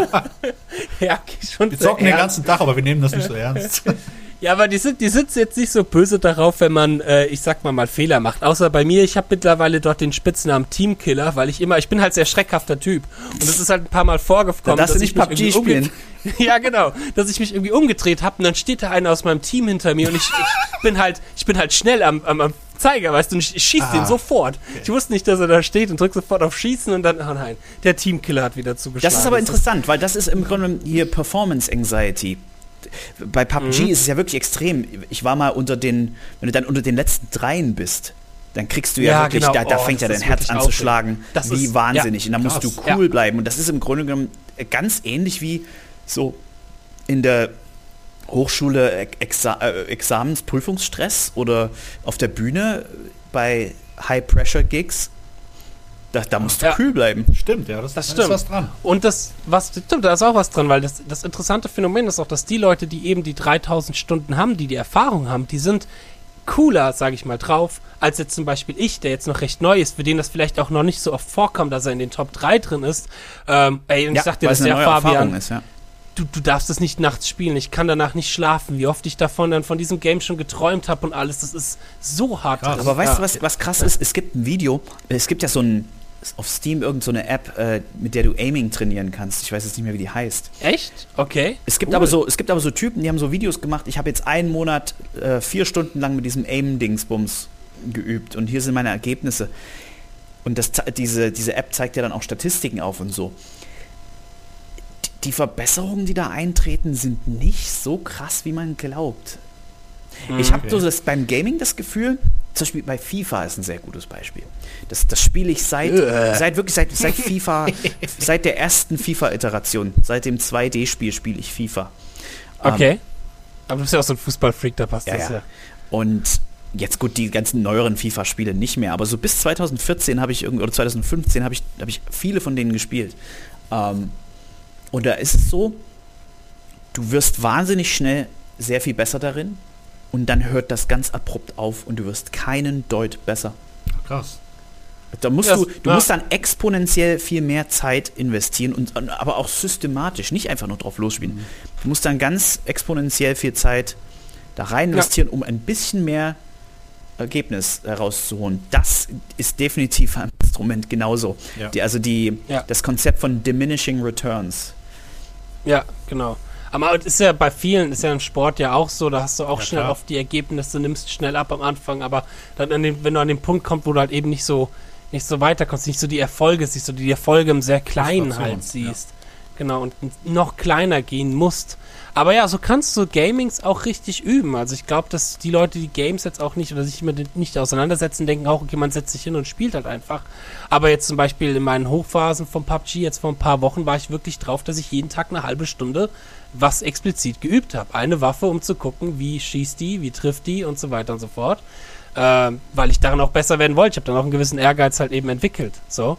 ja, schon Wir zocken den ganzen Tag, aber wir nehmen das nicht so ernst. Ja, aber die sind, die sind jetzt nicht so böse darauf, wenn man, äh, ich sag mal, mal Fehler macht. Außer bei mir, ich habe mittlerweile dort den Spitznamen Teamkiller, weil ich immer, ich bin halt sehr schreckhafter Typ. Und das ist halt ein paar Mal vorgekommen. Da darfst du nicht PUBG spielen. ja, genau. Dass ich mich irgendwie umgedreht habe und dann steht da einer aus meinem Team hinter mir und ich, ich bin halt, ich bin halt schnell am, am, am Zeiger, weißt du, und ich, ich schieß ah, den sofort. Okay. Ich wusste nicht, dass er da steht und drück sofort auf Schießen und dann, oh nein, der Teamkiller hat wieder zugeschlagen. Das ist aber interessant, weil das ist im Grunde hier Performance Anxiety bei PUBG mhm. ist es ja wirklich extrem. Ich war mal unter den, wenn du dann unter den letzten dreien bist, dann kriegst du ja, Ja, wirklich, genau. da, da Oh, fängt ja dein Herz an zu schlagen, wie ist- wahnsinnig. und da musst du cool Ja. bleiben. Und das ist im Grunde genommen ganz ähnlich wie so in der Hochschule Exa äh, Examensprüfungsstress oder auf der Bühne bei High-Pressure-Gigs. Da, da musst du Ja. kühl bleiben. Stimmt, ja, das, Das da stimmt. ist was dran. Und das, was, stimmt, da ist auch was dran, weil das, das interessante Phänomen ist auch, dass die Leute, die eben die 3000 Stunden haben, die die Erfahrung haben, die sind cooler, sage ich mal, drauf, als jetzt zum Beispiel ich, der jetzt noch recht neu ist, für den das vielleicht auch noch nicht so oft vorkommt, dass er in den Top 3 drin ist. Ähm, ey, und ich sag dir das eine ja, neue Fabian, Erfahrung ist, ja. du, du darfst es nicht nachts spielen. Ich kann danach nicht schlafen. Wie oft ich davon dann von diesem Game schon geträumt habe und alles. Das ist so hart. Krass. Aber weißt ja. du, was, was krass ist? Es gibt ein Video, es gibt ja so ein, auf Steam irgendeine so eine App, äh, mit der du Aiming trainieren kannst. Ich weiß jetzt nicht mehr, wie die heißt. Echt? Okay. Es gibt, Cool. aber so, es gibt aber so Typen, die haben so Videos gemacht. Ich habe jetzt einen Monat äh, vier Stunden lang mit diesem Aim-Dingsbums geübt und hier sind meine Ergebnisse. Und das, diese, diese App zeigt ja dann auch Statistiken auf und so. Die- Verbesserungen, die da eintreten, sind nicht so krass, wie man glaubt. Ich habe Okay. so das beim Gaming das Gefühl, zum Beispiel bei FIFA ist ein sehr gutes Beispiel. Das, das spiele ich seit, seit wirklich seit, seit FIFA, seit der ersten FIFA-Iteration, seit dem 2D-Spiel spiele ich FIFA. Ähm, Okay. Aber du bist ja auch so ein Fußballfreak, da passt ja, das ja. ja. Und jetzt gut, die ganzen neueren FIFA-Spiele nicht mehr, aber so bis 2014 habe ich irgendwie, oder 2015 habe ich, habe ich viele von denen gespielt. Ähm, und da ist es so, du wirst wahnsinnig schnell sehr viel besser darin und dann hört das ganz abrupt auf und du wirst keinen Deut besser. Krass. Da musst Das- du, du ja. musst dann exponentiell viel mehr Zeit investieren und aber auch systematisch, nicht einfach nur drauf losspielen. Du musst dann ganz exponentiell viel Zeit da rein investieren, um ein bisschen mehr Ergebnis herauszuholen. Das ist definitiv ein Instrument genauso. Ja. Die, also die, Ja. das Konzept von diminishing returns. Ja, genau. Aber es ist ja bei vielen, ist ja im Sport ja auch so, da hast du auch Ja, schnell klar. oft die Ergebnisse, nimmst schnell ab am Anfang, aber dann an dem, wenn du an den Punkt kommst, wo du halt eben nicht so, nicht so weiterkommst, nicht so die Erfolge siehst, so die Erfolge im sehr kleinen halt siehst. Genau, und noch kleiner gehen musst. Aber ja, so kannst du Gamings auch richtig üben. Also ich glaube, dass die Leute, die Games jetzt auch nicht oder sich mit nicht auseinandersetzen, denken auch, okay, man setzt sich hin und spielt halt einfach. Aber jetzt zum Beispiel in meinen Hochphasen von PUBG, jetzt vor ein paar Wochen, war ich wirklich drauf, dass ich jeden Tag eine halbe Stunde was explizit geübt habe. Eine Waffe, um zu gucken, wie schießt die, wie trifft die und so weiter und so fort. Ähm, weil ich darin auch besser werden wollte. Ich habe dann auch einen gewissen Ehrgeiz halt eben entwickelt. So.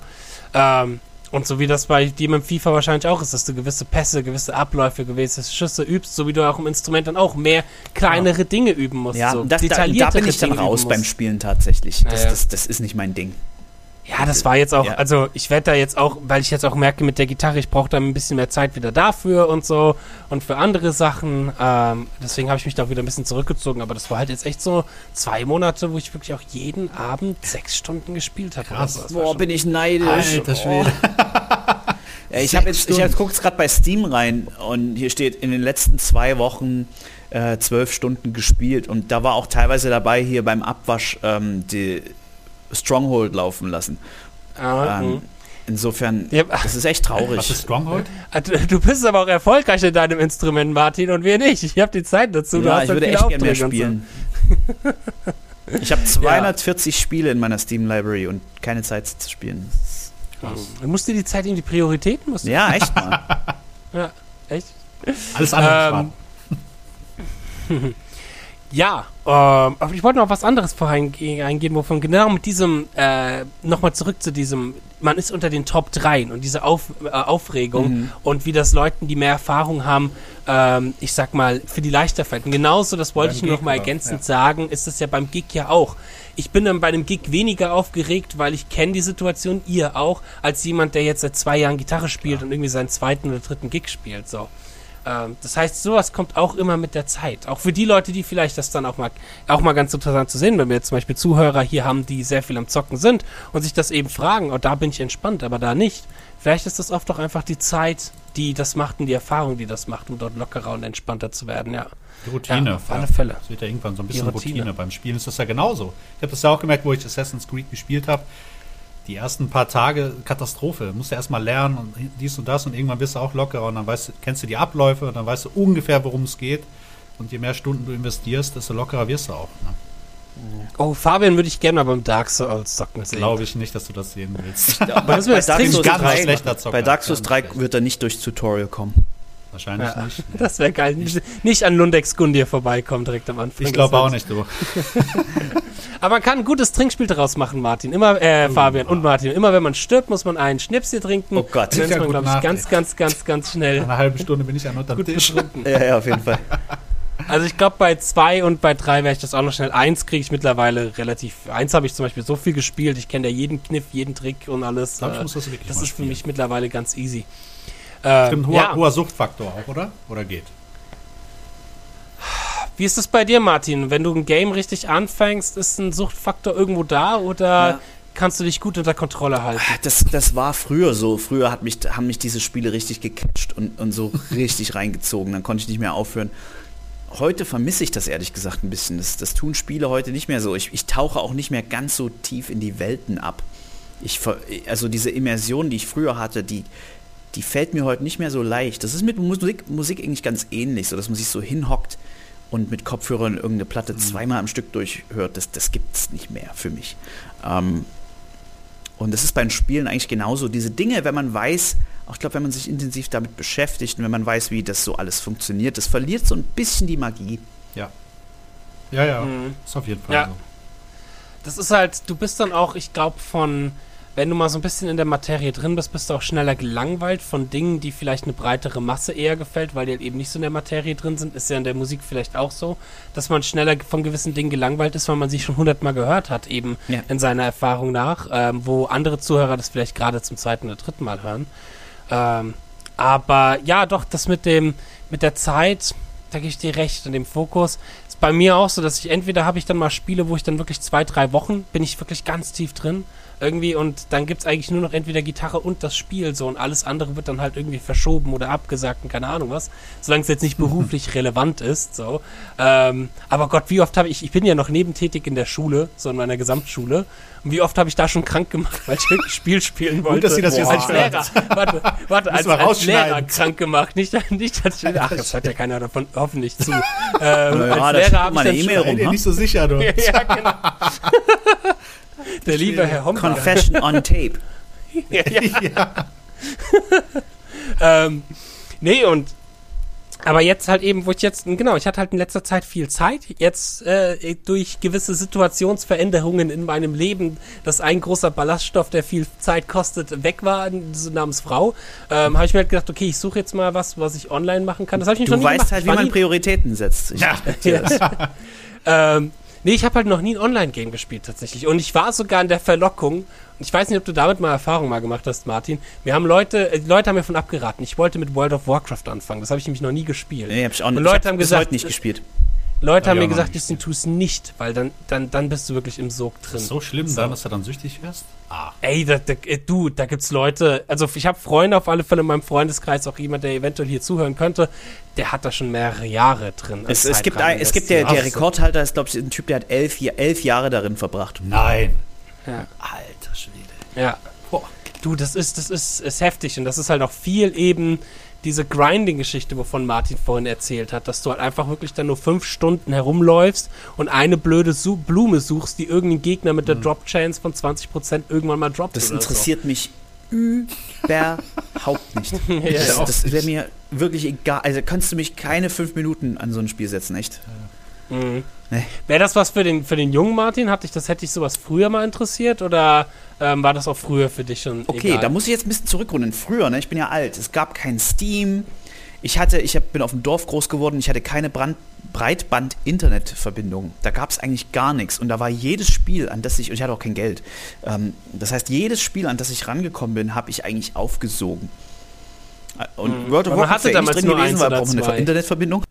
Ähm, und so wie das bei dir mit dem FIFA wahrscheinlich auch ist, dass du gewisse Pässe, gewisse Abläufe, gewisse Schüsse übst, so wie du auch im Instrument dann auch mehr kleinere Dinge üben musst. Ja, so und das, da, da bin ich dann Dinge raus beim. Spielen tatsächlich. Das, Ja, ja. das, das ist nicht mein Ding. Ja, das war jetzt auch, Ja. also ich werde da jetzt auch, weil ich jetzt auch merke mit der Gitarre, ich brauche da ein bisschen mehr Zeit wieder dafür und so und für andere Sachen. Ähm, deswegen habe ich mich da auch wieder ein bisschen zurückgezogen. Aber das war halt jetzt echt so zwei Monate, wo ich wirklich auch jeden Abend sechs Stunden gespielt habe. Krass. Das Boah, bin ich neidisch. Alter Schwede. Ja, ich habe jetzt, ich hab, gucke jetzt gerade bei Steam rein und hier steht in den letzten zwei Wochen äh, zwölf Stunden gespielt und da war auch teilweise dabei hier beim Abwasch ähm, die Stronghold laufen lassen. Ah, Ähm, mhm. insofern, Ja, das ist echt traurig. Was ist Stronghold? Ah, du- bist aber auch erfolgreich in deinem Instrument, Martin, und wir nicht. Ich habe die Zeit dazu. du ja, ich würde echt gerne mehr spielen. Ich habe 240 Spiele in meiner Steam Library und keine Zeit zu spielen. Du musst dir die Zeit in die Prioritäten musst du- Ja, echt mal. ja echt. Alles andere ähm, Ja, ähm, aber ich wollte noch auf was anderes vorhin ge- eingehen, wovon genau mit diesem, äh, nochmal zurück zu diesem, man ist unter den Top 3 und diese auf, äh, Aufregung Mhm. und wie das Leuten, die mehr Erfahrung haben, ähm, ich sag mal, für die leichter fällt. Und genauso, das wollte Beim ich nur noch Gig, mal oder? ergänzend Ja. sagen, ist es ja beim Gig ja auch. Ich bin dann bei einem Gig weniger aufgeregt, weil ich kenne die Situation, ihr auch, als jemand, der jetzt seit zwei Jahren Gitarre spielt und irgendwie seinen zweiten oder dritten Gig spielt. So. Ähm, das heißt, sowas kommt auch immer mit der Zeit. Auch für die Leute, die vielleicht das dann auch mal, auch mal ganz interessant zu sehen, wenn wir jetzt zum Beispiel Zuhörer hier haben, die sehr viel am Zocken sind und sich das eben fragen, oh, da bin ich entspannt, aber da nicht. Vielleicht ist das oft auch einfach die Zeit, die das macht und die Erfahrung, die das macht, um dort lockerer und entspannter zu werden, ja. Die Routine. Ja, auf alle Fälle. Das wird ja irgendwann so ein bisschen Routine. Routine. Beim Spielen ist das ja genauso. Ich habe das ja auch gemerkt, wo ich Assassin's Creed gespielt habe. Die ersten paar Tage Katastrophe. Musst du erstmal lernen und dies und das und irgendwann bist du auch lockerer und dann weißt du, kennst du die Abläufe und dann weißt du ungefähr, worum es geht. Und je mehr Stunden du investierst, desto lockerer wirst du auch. Ne? Oh, Fabian würde ich gerne mal beim Dark Souls zocken sehen. Glaube ich nicht, dass du das sehen willst. Bei, wir bei, das Dark? Souls Ganz 3, schlechter Zocker. bei Dark Souls Ganz 3 schlecht. wird er nicht durchs Tutorial kommen. Wahrscheinlich Ja, nicht. das wäre geil. Nicht, an Lundex Gundir vorbeikommen direkt am Anfang. Ich glaube auch nicht, du. Aber man kann ein gutes Trinkspiel daraus machen, Martin. Immer, äh, Fabian und Martin. Immer wenn man stirbt, muss man einen Schnips hier trinken. Oh Gott. Dann ist man, glaube ich, nach, ganz, ganz, ganz, ganz schnell Nach einer halben Stunde bin ich ja dem gut Tisch. Ja, ja, auf jeden Fall. Also ich glaube, bei zwei und bei drei wäre ich das auch noch schnell. Eins kriege ich mittlerweile relativ. Eins habe ich zum Beispiel so viel gespielt. Ich kenne ja jeden Kniff, jeden Trick und alles. Ich Äh, muss das wirklich das mal ist für mich mittlerweile ganz easy. Äh, Stimmt, hoher, ja. hoher Suchtfaktor auch, oder? Oder geht? Wie ist es bei dir, Martin? Wenn du ein Game richtig anfängst, ist ein Suchtfaktor irgendwo da oder Ja. kannst du dich gut unter Kontrolle halten? Das, das war früher so. Früher hat mich, haben mich diese Spiele richtig gecatcht und, und so richtig reingezogen. Dann konnte ich nicht mehr aufhören. Heute vermisse ich das ehrlich gesagt ein bisschen. Das, das tun Spiele heute nicht mehr so. Ich, ich tauche auch nicht mehr ganz so tief in die Welten ab. Ich, also diese Immersion, die ich früher hatte, die, die fällt mir heute nicht mehr so leicht. Das ist mit Musik, Musik eigentlich ganz ähnlich, so dass man sich so hinhockt und mit Kopfhörern irgendeine Platte zweimal am Stück durchhört. Das, das gibt es nicht mehr für mich. Ähm, und das ist beim Spielen eigentlich genauso. Diese Dinge, wenn man weiß, auch ich glaube, wenn man sich intensiv damit beschäftigt und wenn man weiß, wie das so alles funktioniert, das verliert so ein bisschen die Magie. Ja. Ja, ja. Mhm. Ist auf jeden Fall Ja. so. Das ist halt, du bist dann auch, ich glaube, von, wenn du mal so ein bisschen in der Materie drin bist, bist du auch schneller gelangweilt von Dingen, die vielleicht eine breitere Masse eher gefällt, weil die halt eben nicht so in der Materie drin sind. Ist ja in der Musik vielleicht auch so, dass man schneller von gewissen Dingen gelangweilt ist, weil man sie schon hundertmal gehört hat, eben Ja. in seiner Erfahrung nach, ähm, wo andere Zuhörer das vielleicht gerade zum zweiten oder dritten Mal hören. Ähm, aber ja, doch, das mit dem, mit der Zeit, da gebe ich dir recht, in dem Fokus. Ist bei mir auch so, dass ich entweder habe ich dann mal Spiele, wo ich dann wirklich zwei, drei Wochen bin ich wirklich ganz tief drin. Irgendwie und dann gibt es eigentlich nur noch entweder Gitarre und das Spiel so und alles andere wird dann halt irgendwie verschoben oder abgesagt und keine Ahnung was. Solange es jetzt nicht beruflich relevant ist, so. Ähm, aber Gott, wie oft habe ich, ich bin ja noch nebentätig in der Schule, so in meiner Gesamtschule. Und wie oft habe ich da schon krank gemacht, weil ich irgendein Spiel spielen wollte. dass Sie das jetzt als nicht Lehrer. Warte, warte, als, als. Lehrer krank gemacht. Nicht, nicht als Ach, das hört ja keiner davon hoffentlich zu. Ähm, Ja, als Lehrer habe ich eine dann E-Mail schon- rum. Ha? nicht so sicher, du. ja, genau. Der liebe Herr Homper. Confession on Tape. ja, ja. ähm, nee, und aber jetzt halt eben, wo ich jetzt, genau, ich hatte halt in letzter Zeit viel Zeit. Jetzt äh, durch gewisse Situationsveränderungen in meinem Leben, dass ein großer Ballaststoff, der viel Zeit kostet, weg war, namens Frau, ähm, habe ich mir halt gedacht, okay, ich suche jetzt mal was, was ich online machen kann. Das habe ich Du noch nie weißt gemacht. halt, wie man Prioritäten setzt. Ich Ja. das. ähm, nee, ich habe halt noch nie ein Online-Game gespielt tatsächlich. Und ich war sogar in der Verlockung. Ich weiß nicht, ob du damit mal Erfahrung mal gemacht hast, Martin. Wir haben Leute, äh, die Leute haben mir von abgeraten. Ich wollte mit World of Warcraft anfangen. Das habe ich nämlich noch nie gespielt. Nee, hab ich auch Und nicht. Leute ich hab haben gesagt, heute nicht gespielt. Leute Ja, haben ja, mir gesagt, nicht das tust nicht, weil dann, dann, dann bist du wirklich im Sog drin. Ist so schlimm dann, dass du dann süchtig wirst? Ah. Ey, da, da, äh, du, da gibt's Leute, also ich habe Freunde auf alle Fälle in meinem Freundeskreis, auch jemand, der eventuell hier zuhören könnte, der hat da schon mehrere Jahre drin. Es, es gibt, ein, es gibt der, der Rekordhalter, ist glaube ich ein Typ, der hat elf, elf Jahre darin verbracht. Nein. Ja. Alter Schwede. Ja. Boah. Du, das ist, das ist, ist heftig und das ist halt auch viel eben diese Grinding-Geschichte, wovon Martin vorhin erzählt hat, dass du halt einfach wirklich dann nur fünf Stunden herumläufst und eine blöde Su Blume suchst, die irgendein Gegner mit der Drop-Chance von 20% irgendwann mal droppt. Das interessiert mich überhaupt nicht. So. ja, Das, ja. das wäre mir wirklich egal. Also kannst du mich keine fünf Minuten an so ein Spiel setzen, echt? Mhm. Nee. Wäre das was für den, für den jungen Martin? Hat dich das, hätte dich sowas früher mal interessiert oder ähm, war das auch früher für dich schon? Okay, egal? da muss ich jetzt ein bisschen zurückrunden. Früher, ne, ich bin ja alt, es gab kein Steam. Ich hatte, ich hab, bin auf dem Dorf groß geworden, ich hatte keine Breitband-Internet-Verbindung. Da gab es eigentlich gar nichts. Und da war jedes Spiel, an das ich, und ich hatte auch kein Geld. Ähm, das heißt, jedes Spiel, an das ich rangekommen bin, habe ich eigentlich aufgesogen. Äh, Und Mhm. World of Warcraft hatte damals drin nur gewesen, weil braucht eine. Internetverbindung.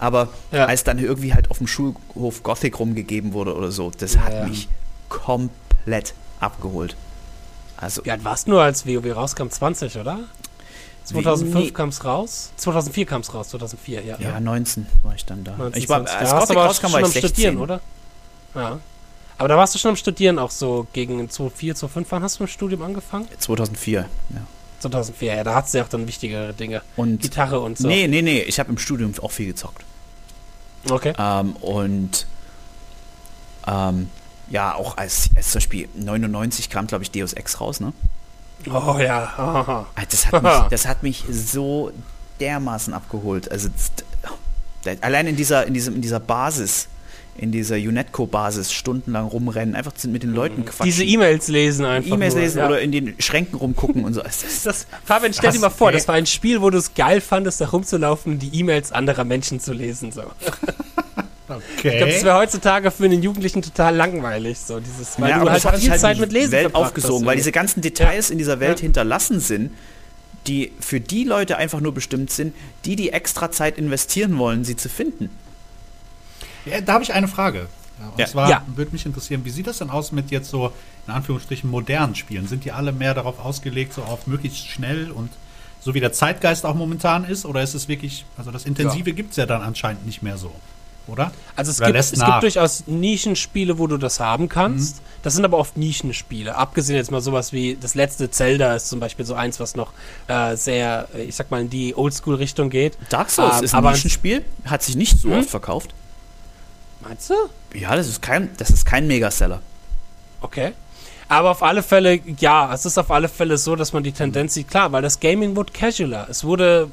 Aber Ja. als dann irgendwie halt auf dem Schulhof Gothic rumgegeben wurde oder so, das Ja, hat ja. mich komplett abgeholt. Also, alt warst du nur, als WoW rauskam? 20, oder? 2005 Nee. kam es raus? 2004 kam es raus, 2004, ja. ja, 19 war ich dann da. 19, ich war, 20. als da Gothic aber rauskam, schon war ich am 16. Studieren, oder? Ja. Aber da warst du schon am Studieren auch so gegen 2004, 2005. Wann hast du mit dem Studium angefangen? 2004, ja. 2004, ja, da du ja auch dann wichtigere Dinge. Und Gitarre und so. nee, nee, nee, ich habe im Studium auch viel gezockt. Okay. Ähm, und Ähm, ja, auch als, als zum Beispiel 99 kam, glaube ich, Deus Ex raus, ne? Oh ja. Ah, Das hat mich, das hat mich so dermaßen abgeholt. Also allein in dieser, in diesem, in dieser Basis, in dieser UNETCO-Basis stundenlang rumrennen, einfach mit den Leuten quatschen. Diese E-Mails lesen einfach. E-Mails lesen ja. oder in den Schränken rumgucken und so. Das Das, Fabian, stell dir mal vor, Ey. das war ein Spiel, wo du es geil fandest, da rumzulaufen und die E-Mails anderer Menschen zu lesen. So. Ich glaube, das Okay. wäre heutzutage für einen Jugendlichen total langweilig. So, dieses, weil ja, du aber halt viel halt Zeit die mit Lesen Welt verbracht aufgesogen, hast weil diese ganzen Details in dieser Welt Ja. hinterlassen sind, die für die Leute einfach nur bestimmt sind, die die extra Zeit investieren wollen, sie zu finden. Ja, da habe ich eine Frage. Ja, und Ja. zwar Ja. würde mich interessieren, wie sieht das denn aus mit jetzt so, in Anführungsstrichen, modernen Spielen? Sind die alle mehr darauf ausgelegt, so auf möglichst schnell und so wie der Zeitgeist auch momentan ist? Oder ist es wirklich, also das Intensive gibt's ja dann anscheinend nicht mehr so, oder? Also es, Oder gibt, es gibt durchaus Nischenspiele, wo du das haben kannst. Das sind aber oft Nischenspiele. Abgesehen jetzt mal sowas wie das letzte Zelda ist zum Beispiel so eins, was noch äh, sehr, ich sag mal, in die Oldschool-Richtung geht. Dark Souls Ähm, ist ein aber- Nischenspiel, hat sich nicht so Hm? oft verkauft. Meinst du? Ja, das ist kein, das ist kein Megaseller. Okay. Aber auf alle Fälle, ja, es ist auf alle Fälle so, dass man die Tendenz sieht, klar, weil das Gaming wurde casualer. Es wurde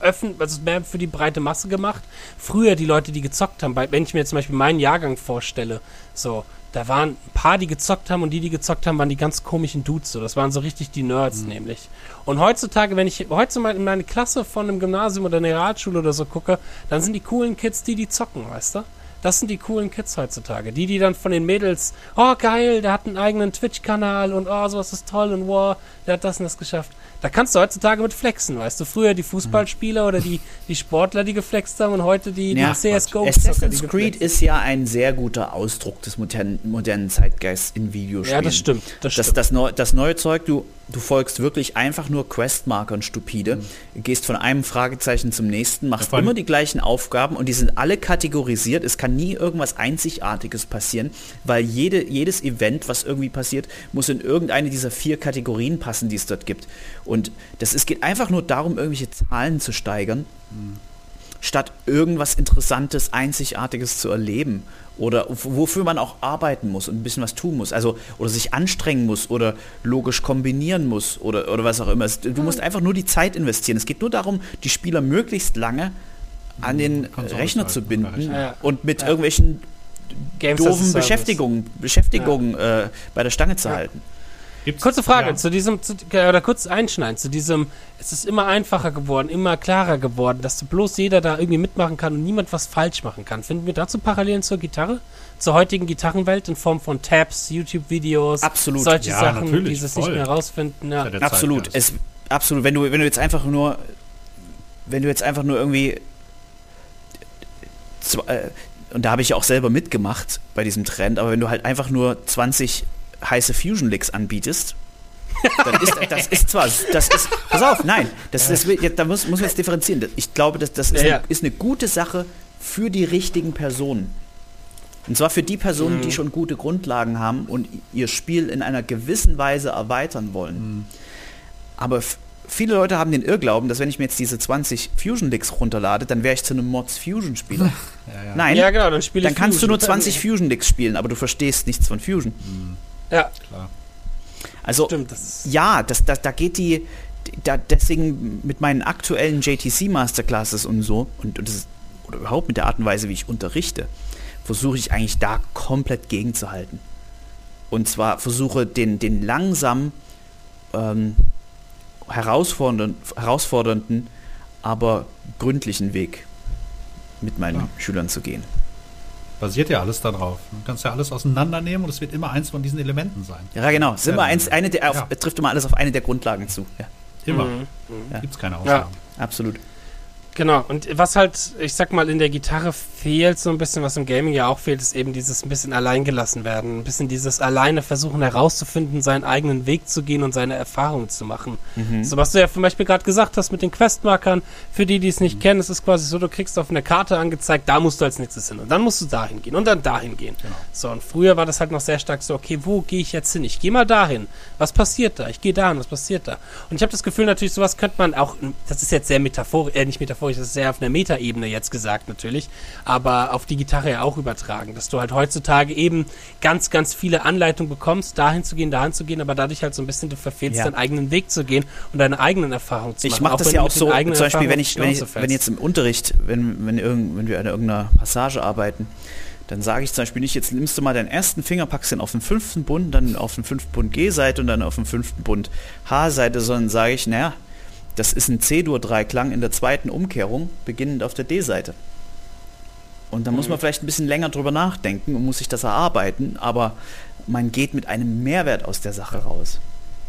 öffn also mehr für die breite Masse gemacht. Früher die Leute, die gezockt haben, wenn ich mir zum Beispiel meinen Jahrgang vorstelle, so, da waren ein paar, die gezockt haben und die, die gezockt haben, waren die ganz komischen Dudes. So. Das waren so richtig die Nerds nämlich. Und heutzutage, wenn ich heute mal in meine Klasse von einem Gymnasium oder einer Realschule oder so gucke, dann sind die coolen Kids die, die zocken, weißt du? Das sind die coolen Kids heutzutage. Die, die dann von den Mädels, oh geil, der hat einen eigenen Twitch-Kanal und oh, sowas ist toll und wow, der hat das und das geschafft. Da kannst du heutzutage mit flexen, weißt du? Früher die Fußballspieler oder die, die Sportler, die geflext haben und heute die, Ja, die CSGO. Assassin's Creed ist ja ein sehr guter Ausdruck des modernen, modernen Zeitgeists in Videospielen. Ja, das stimmt. Das Das, stimmt. das, neu, das neue Zeug, du, du folgst wirklich einfach nur Questmarkern stupide, gehst von einem Fragezeichen zum nächsten, machst Ja, immer die gleichen Aufgaben und die sind alle kategorisiert. Es kann nie irgendwas Einzigartiges passieren, weil jede, jedes Event, was irgendwie passiert, muss in irgendeine dieser vier Kategorien passen, die es dort gibt. Und das, es geht einfach nur darum, irgendwelche Zahlen zu steigern statt irgendwas Interessantes, Einzigartiges zu erleben oder wofür man auch arbeiten muss und ein bisschen was tun muss, also oder sich anstrengen muss oder logisch kombinieren muss oder, oder was auch immer. Es- Du musst einfach nur die Zeit investieren. Es geht nur darum, die Spieler möglichst lange an den Konsole Rechner zu binden Rechner. Ja. und mit Ja. irgendwelchen Games doofen. Beschäftigungen, Beschäftigungen äh, bei der Stange zu Ja. halten. Gibt's, Kurze Frage ja. zu diesem, zu, oder kurz einschneiden, zu diesem, es ist immer einfacher geworden, immer klarer geworden, dass bloß jeder da irgendwie mitmachen kann und niemand was falsch machen kann. Finden wir dazu Parallelen zur Gitarre? Zur heutigen Gitarrenwelt in Form von Tabs, YouTube-Videos, Absolut. solche Ja, Sachen, die es nicht mehr rausfinden. Ja. Absolut. Es, absolut. Wenn du, wenn du jetzt einfach nur, wenn du jetzt einfach nur irgendwie, äh, und da habe ich ja auch selber mitgemacht bei diesem Trend, aber wenn du halt einfach nur 20 heiße Fusion Licks anbietest, dann ist das ist zwar, das ist, pass auf, nein, das, jetzt, da muss, muss man jetzt differenzieren. Ich glaube, das, das ist, Ja, ja. Eine, ist eine gute Sache für die richtigen Personen. Und zwar für die Personen, Mhm. die schon gute Grundlagen haben und ihr Spiel in einer gewissen Weise erweitern wollen. Aber f- viele Leute haben den Irrglauben, dass wenn ich mir jetzt diese 20 Fusion Licks runterlade, dann wäre ich zu einem Mods Fusion Spieler. Ja. Nein, Ja, genau, dann dann kannst du nur Fusion. 20 Fusion Licks spielen, aber du verstehst nichts von Fusion. Ja, Klar. Also stimmt. Das ja, das, das, da geht die, da, deswegen mit meinen aktuellen JTC Masterclasses und so und, und das, oder überhaupt mit der Art und Weise, wie ich unterrichte, versuche ich eigentlich da komplett gegenzuhalten. Und zwar versuche den, den langsam ähm, herausfordernden, herausfordernden, aber gründlichen Weg mit meinen Ja. Schülern zu gehen. Basiert ja alles darauf. Du kannst ja alles auseinandernehmen und es wird immer eins von diesen Elementen sein. Ja, genau. Ja, wir eins, eine der, auf, ja. trifft immer alles auf eine der Grundlagen zu. Ja, Immer. Mhm. Ja. Gibt es keine Ausnahmen. absolut. Genau, und was halt, ich sag mal, in der Gitarre fehlt so ein bisschen, was im Gaming ja auch fehlt, ist eben dieses ein bisschen alleingelassen werden. Ein bisschen dieses alleine versuchen herauszufinden, seinen eigenen Weg zu gehen und seine Erfahrungen zu machen. Mhm. So was du ja zum Beispiel gerade gesagt hast mit den Questmarkern, für die, die es nicht kennen, es ist quasi so, du kriegst auf einer Karte angezeigt, da musst du als nächstes hin und dann musst du dahin gehen und dann dahin gehen. Genau. So, und früher war das halt noch sehr stark so, okay, wo gehe ich jetzt hin? Ich gehe mal dahin. Was passiert da? Ich gehe dahin, was passiert da? Und ich habe das Gefühl, natürlich, sowas könnte man auch, das ist jetzt sehr metaphorisch, äh, nicht metaphorisch, traurig, das ist sehr auf einer Metaebene jetzt gesagt natürlich, aber auf die Gitarre ja auch übertragen, dass du halt heutzutage eben ganz, ganz viele Anleitungen bekommst, dahin zu gehen, dahin zu gehen, aber dadurch halt so ein bisschen du verfehlst, Ja. deinen eigenen Weg zu gehen und deine eigenen Erfahrungen zu machen. Ich mache das ja auch so, den zum Beispiel, wenn ich, wenn, ich, wenn jetzt im Unterricht, wenn, wenn, irgend, wenn wir an irgendeiner Passage arbeiten, dann sage ich zum Beispiel nicht, jetzt nimmst du mal deinen ersten Finger, packst ihn auf den fünften Bund, dann auf den fünften Bund G-Seite und dann auf den fünften Bund H-Seite, sondern sage ich, naja, das ist ein C-Dur-Dreiklang in der zweiten Umkehrung, beginnend auf der D-Seite. Und da muss Mhm. man vielleicht ein bisschen länger drüber nachdenken und muss sich das erarbeiten, aber man geht mit einem Mehrwert aus der Sache raus.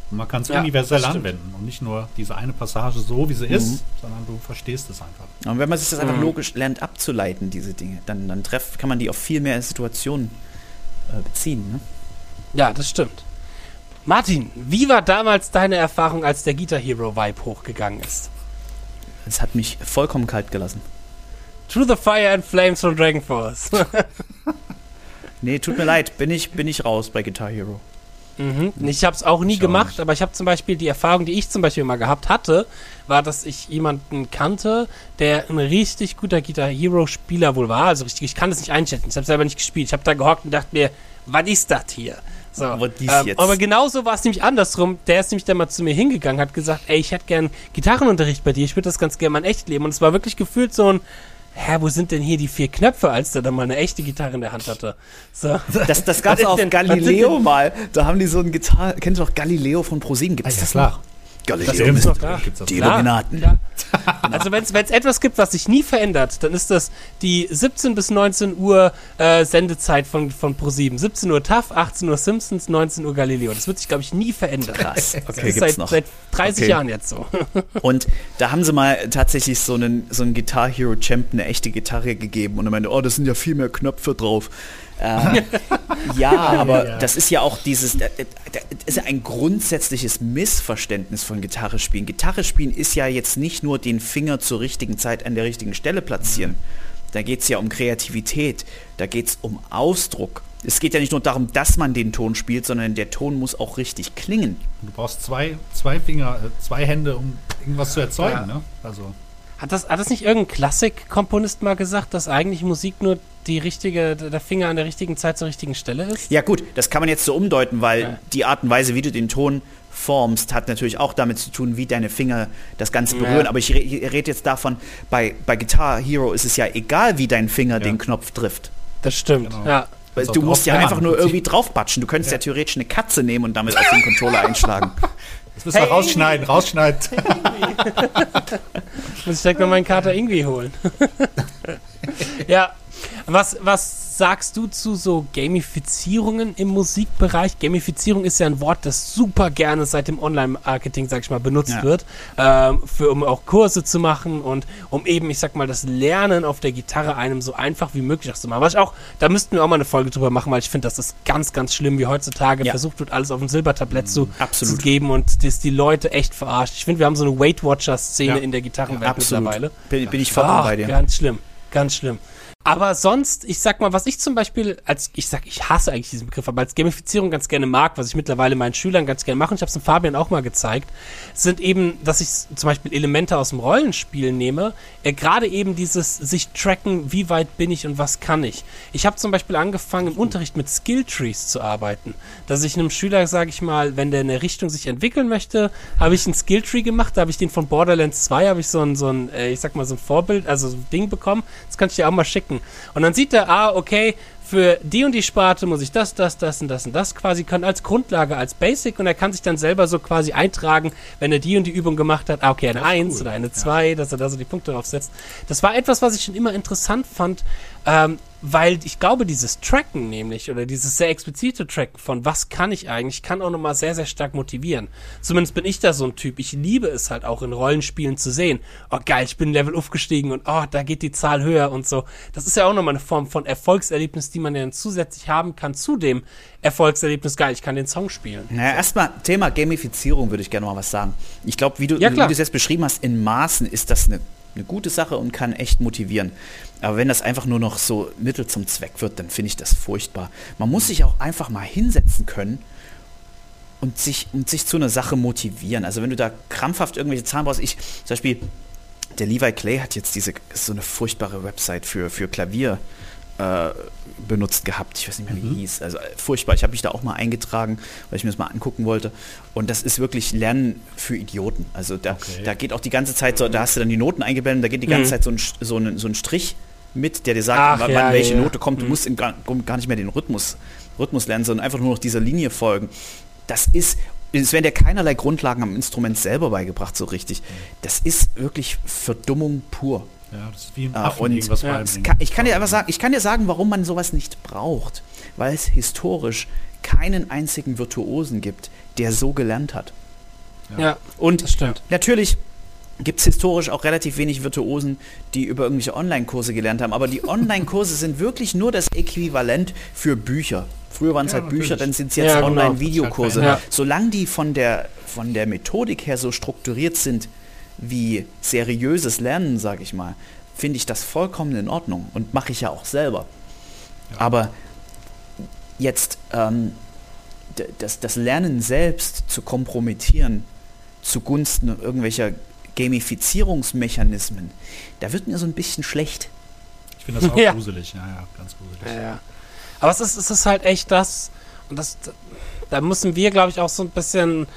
Und man kann es Ja, universell anwenden und nicht nur diese eine Passage so, wie sie Mhm. ist, sondern du verstehst es einfach. Und wenn man sich das einfach Mhm. logisch lernt abzuleiten, diese Dinge, dann, dann treff, kann man die auf viel mehr Situationen äh, beziehen. Ne? Ja, das stimmt. Martin, wie war damals deine Erfahrung, als der Guitar Hero Vibe hochgegangen ist? Das hat mich vollkommen kalt gelassen. Through the Fire and Flames von Dragon Force. Nee, tut mir leid, bin ich, bin ich raus bei Guitar Hero. Mhm. Ich habe es auch nie Ich auch gemacht, nicht. aber ich habe zum Beispiel die Erfahrung, die ich zum Beispiel mal gehabt hatte, war, dass ich jemanden kannte, der ein richtig guter Guitar Hero Spieler wohl war. Also richtig, ich kann das nicht einschätzen. Ich habe selber nicht gespielt. Ich habe da gehockt und dachte mir, was ist das hier? So, Was ist ähm, jetzt? aber genauso war es nämlich andersrum. Der ist nämlich dann mal zu mir hingegangen, hat gesagt, ey, ich hätte gern Gitarrenunterricht bei dir. Ich würde das ganz gerne mal in echt leben. Und es war wirklich gefühlt so ein Hä, wo sind denn hier die vier Knöpfe, als der dann mal eine echte Gitarre in der Hand hatte? So. Das, das gab es auf denn- Galileo mal. Da haben die so ein Gitarre. Kennst du doch Galileo von ProSieben? Gibt es Ja, das klar. noch? Galileo Das gibt's ist doch da. Das die Illuminaten. klar. Also wenn es etwas gibt, was sich nie verändert, dann ist das die 17 bis 19 Uhr äh, Sendezeit von, von Pro7. 17 Uhr TAF, 18 Uhr Simpsons, 19 Uhr Galileo. Das wird sich, glaube ich, nie verändern. Krass. Das Okay, ist gibt's seit, noch. seit 30 Okay. Jahren jetzt so. Und da haben sie mal tatsächlich so einen, so einen Guitar Hero Champ eine echte Gitarre gegeben und er meinte, oh, das sind ja viel mehr Knöpfe drauf. Ähm, ja, aber Ja. das ist ja auch dieses, das ist ja ein grundsätzliches Missverständnis von Gitarre spielen. Gitarre spielen ist ja jetzt nicht nur den Finger zur richtigen Zeit an der richtigen Stelle platzieren. Da geht es ja um Kreativität, da geht es um Ausdruck. Es geht ja nicht nur darum, dass man den Ton spielt, sondern der Ton muss auch richtig klingen. Du brauchst zwei, zwei Finger, äh, zwei Hände, um irgendwas zu erzeugen. Ja. Ne? Also, Hat das, hat das nicht irgendein Klassikkomponist mal gesagt, dass eigentlich Musik nur die richtige, der Finger an der richtigen Zeit zur richtigen Stelle ist? Ja gut, das kann man jetzt so umdeuten, weil Ja. die Art und Weise, wie du den Ton formst, hat natürlich auch damit zu tun, wie deine Finger das Ganze berühren. Ja. Aber ich re rede jetzt davon, bei, bei Guitar Hero ist es ja egal, wie dein Finger den Knopf trifft. Das stimmt, Genau. ja. Weil Also du musst ja einfach nur irgendwie draufbatschen. Du könntest ja. theoretisch eine Katze nehmen und damit auf den Controller einschlagen. Das müssen wir Hey. rausschneiden, rausschneiden. Muss ich direkt noch meinen Kater irgendwie holen. ja, was, was sagst du zu so Gamifizierungen im Musikbereich? Gamifizierung ist ja ein Wort, das super gerne seit dem Online-Marketing, sag ich mal, benutzt Ja. wird, ähm, für, um auch Kurse zu machen und um eben, ich sag mal, das Lernen auf der Gitarre einem so einfach wie möglich zu machen. Was ich auch, da müssten wir auch mal eine Folge drüber machen, weil ich finde, das ist ganz, ganz schlimm, wie heutzutage Ja. versucht wird, alles auf ein Silbertablett zu, Absolut. zu geben und das die Leute echt verarscht. Ich finde, wir haben so eine Weight Watcher-Szene Ja. in der Gitarrenwelt mittlerweile. Bin, bin ich Ach, bei dir. Ganz schlimm, ganz schlimm. Aber sonst, ich sag mal, was ich zum Beispiel als, ich sag, ich hasse eigentlich diesen Begriff, aber als Gamifizierung ganz gerne mag, was ich mittlerweile meinen Schülern ganz gerne mache, und ich habe es dem Fabian auch mal gezeigt, sind eben, dass ich zum Beispiel Elemente aus dem Rollenspiel nehme, äh, gerade eben dieses sich tracken, wie weit bin ich und was kann ich. Ich habe zum Beispiel angefangen im Unterricht mit Skilltrees zu arbeiten, dass ich einem Schüler, sage ich mal, wenn der in eine Richtung sich entwickeln möchte, habe ich einen Skilltree gemacht, da habe ich den von Borderlands 2, habe ich so ein, so ein äh, ich sag mal, so ein Vorbild, also so ein Ding bekommen, das kann ich dir auch mal schicken. Und dann sieht er, ah, okay, für die und die Sparte muss ich das, das, das und das und das quasi können als Grundlage, als Basic und er kann sich dann selber so quasi eintragen, wenn er die und die Übung gemacht hat, ah, okay, eine Das ist 1 cool, oder eine ja. 2, dass er da so die Punkte drauf setzt. Das war etwas, was ich schon immer interessant fand, ähm, weil ich glaube, dieses Tracken nämlich oder dieses sehr explizite Tracken von was kann ich eigentlich, kann auch nochmal sehr, sehr stark motivieren. Zumindest bin ich da so ein Typ. Ich liebe es halt auch in Rollenspielen zu sehen. Oh geil, ich bin Level aufgestiegen und oh, da geht die Zahl höher und so. Das ist ja auch nochmal eine Form von Erfolgserlebnis, die man ja dann zusätzlich haben kann zu dem Erfolgserlebnis. Geil, ich kann den Song spielen. Naja, erstmal Thema Gamifizierung würde ich gerne mal was sagen. Ich glaube, wie du Ja, wie du es jetzt beschrieben hast, in Maßen ist das eine, eine gute Sache und kann echt motivieren. Aber wenn das einfach nur noch so Mittel zum Zweck wird, dann finde ich das furchtbar. Man muss sich auch einfach mal hinsetzen können und sich, und sich zu einer Sache motivieren. Also wenn du da krampfhaft irgendwelche Zahlen brauchst, ich zum Beispiel der Levi Clay hat jetzt diese so eine furchtbare Website für, für Klavier äh, benutzt gehabt. Ich weiß nicht mehr, wie die hieß. Also äh, furchtbar. Ich habe mich da auch mal eingetragen, weil ich mir das mal angucken wollte. Und das ist wirklich Lernen für Idioten. Also da, Okay. da geht auch die ganze Zeit so, da hast du dann die Noten eingeblendet, da geht die ganze Mhm. Zeit so ein, so, ein, so ein Strich mit, der dir sagt, Ach, wann, ja, wann welche ja. Note kommt. Du Mhm. musst im, gar, gar nicht mehr den Rhythmus, Rhythmus lernen, sondern einfach nur noch dieser Linie folgen. Das ist, es werden dir keinerlei Grundlagen am Instrument selber beigebracht, so richtig. Das ist wirklich Verdummung pur. Ja, das ist wie ein Ah, Affen und irgendwas ja. Kann, ich kann dir einfach sagen, ich kann dir sagen, warum man sowas nicht braucht. Weil es historisch keinen einzigen Virtuosen gibt, der so gelernt hat. Ja, Und das stimmt. natürlich gibt es historisch auch relativ wenig Virtuosen, die über irgendwelche Online-Kurse gelernt haben. Aber die Online-Kurse sind wirklich nur das Äquivalent für Bücher. Früher waren es Ja, halt Bücher, natürlich. dann sind es jetzt Ja, genau. Online-Videokurse. Ja. Solange die von der, von der Methodik her so strukturiert sind wie seriöses Lernen, sage ich mal, finde ich das vollkommen in Ordnung und mache ich ja auch selber. Aber jetzt ähm, das, das Lernen selbst zu kompromittieren zugunsten irgendwelcher Gamifizierungsmechanismen, da wird mir so ein bisschen schlecht. Ich finde das auch Ja. gruselig. Ja, ja, ganz gruselig. Ja, ja. Aber es ist, es ist halt echt das, und das, da müssen wir, glaube ich, auch so ein bisschen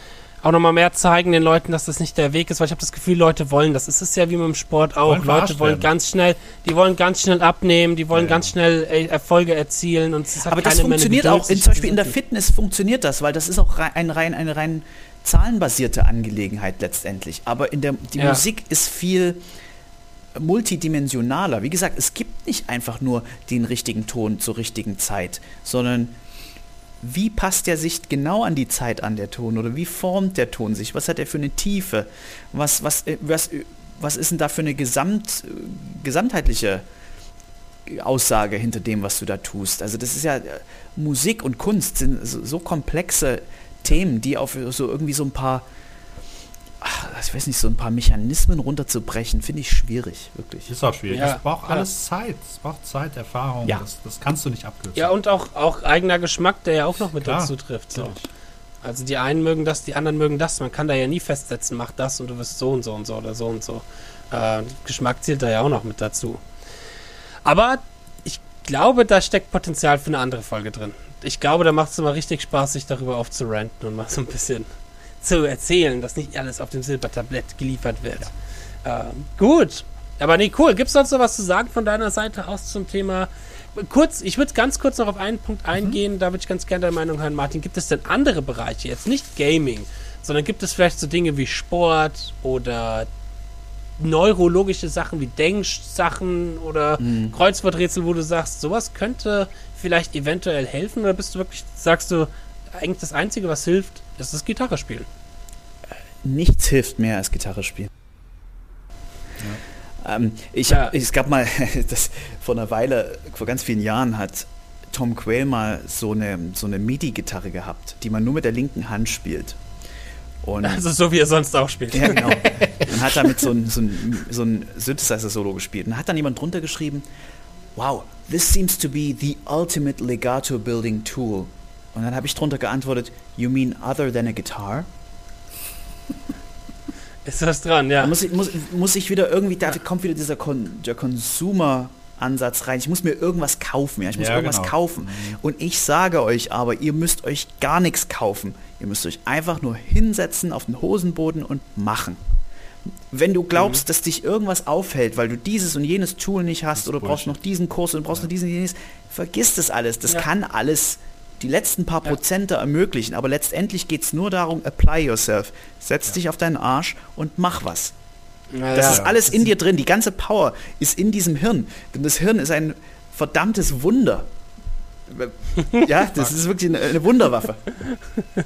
auch nochmal mehr zeigen den Leuten, dass das nicht der Weg ist, weil ich habe das Gefühl, Leute wollen das. Es ist ja wie mit dem Sport auch. Wollen Leute wollen werden. ganz schnell, die wollen ganz schnell abnehmen, die wollen Ja, ja. ganz schnell äh, Erfolge erzielen und es hat Aber das funktioniert Geduld, auch, in, zum Beispiel in der. Fitness funktioniert das, weil das ist auch ein rein, eine rein zahlenbasierte Angelegenheit letztendlich. Aber in der, die Ja. Musik ist viel multidimensionaler. Wie gesagt, es gibt nicht einfach nur den richtigen Ton zur richtigen Zeit, sondern wie passt der sich genau an die Zeit an, der Ton? Oder wie formt der Ton sich? Was hat er für eine Tiefe? Was, was, äh, was, äh, was ist denn da für eine Gesamt, äh, gesamtheitliche Aussage hinter dem, was du da tust? Also das ist ja, Musik und Kunst sind so, so komplexe Themen, die auf so irgendwie so ein paar, ach, ich weiß nicht, so ein paar Mechanismen runterzubrechen, finde ich schwierig, wirklich. Ist auch schwierig. Ja, es braucht klar. alles Zeit. Es braucht Zeit, Erfahrung. Ja. Das, das kannst du nicht abkürzen. Ja, und auch, auch eigener Geschmack, der ja auch noch mit Klar, dazu trifft. So. Also die einen mögen das, die anderen mögen das. Man kann da ja nie festsetzen, mach das und du wirst so und so und so oder so und so. Äh, Geschmack zählt da ja auch noch mit dazu. Aber ich glaube, da steckt Potenzial für eine andere Folge drin. Ich glaube, da macht es immer richtig Spaß, sich darüber aufzuranten und mal so ein bisschen zu erzählen, dass nicht alles auf dem Silbertablett geliefert wird. Ähm, gut. Aber nee, cool. Gibt es sonst noch was zu sagen von deiner Seite aus zum Thema? Kurz, ich würde ganz kurz noch auf einen Punkt eingehen, da würde ich ganz gerne deine Meinung hören, Martin. Gibt es denn andere Bereiche, jetzt nicht Gaming, sondern gibt es vielleicht so Dinge wie Sport oder neurologische Sachen wie Denksachen oder Kreuzworträtsel, wo du sagst, sowas könnte vielleicht eventuell helfen? Oder bist du wirklich, sagst du, eigentlich das Einzige, was hilft, ist das Gitarre spielen? Nichts hilft mehr als Gitarre spielen. Ähm, ich, Ja. Es gab mal, das vor einer Weile, vor ganz vielen Jahren hat Tom Quayle mal so eine, so eine MIDI-Gitarre gehabt, die man nur mit der linken Hand spielt. Und Also so wie er sonst auch spielt. Ja, genau. Und hat damit so ein, so ein, so ein Synthesizer-Solo gespielt. Und hat dann jemand drunter geschrieben, wow, this seems to be the ultimate legato-building tool. Und dann habe ich drunter geantwortet, you mean other than a guitar? Ist was dran, ja. Da muss ich, muss, muss ich wieder irgendwie, da kommt wieder dieser Con, der Consumer-Ansatz rein. Ich muss mir irgendwas kaufen, ja. Ich muss Ja, irgendwas genau. kaufen. Und ich sage euch aber, ihr müsst euch gar nichts kaufen. Ihr müsst euch einfach nur hinsetzen auf den Hosenboden und machen. Wenn du glaubst, dass dich irgendwas aufhält, weil du dieses und jenes Tool nicht hast ist oder brauchst noch diesen Kurs und brauchst noch diesen und jenes, vergiss das alles. Das Ja. kann alles die letzten paar Ja. Prozente ermöglichen. Aber letztendlich geht es nur darum, apply yourself. Setz dich auf deinen Arsch und mach was. Ja, Das ja. ist alles in dir drin. Die ganze Power ist in diesem Hirn. Denn das Hirn ist ein verdammtes Wunder. Ja, das ist wirklich eine, eine Wunderwaffe.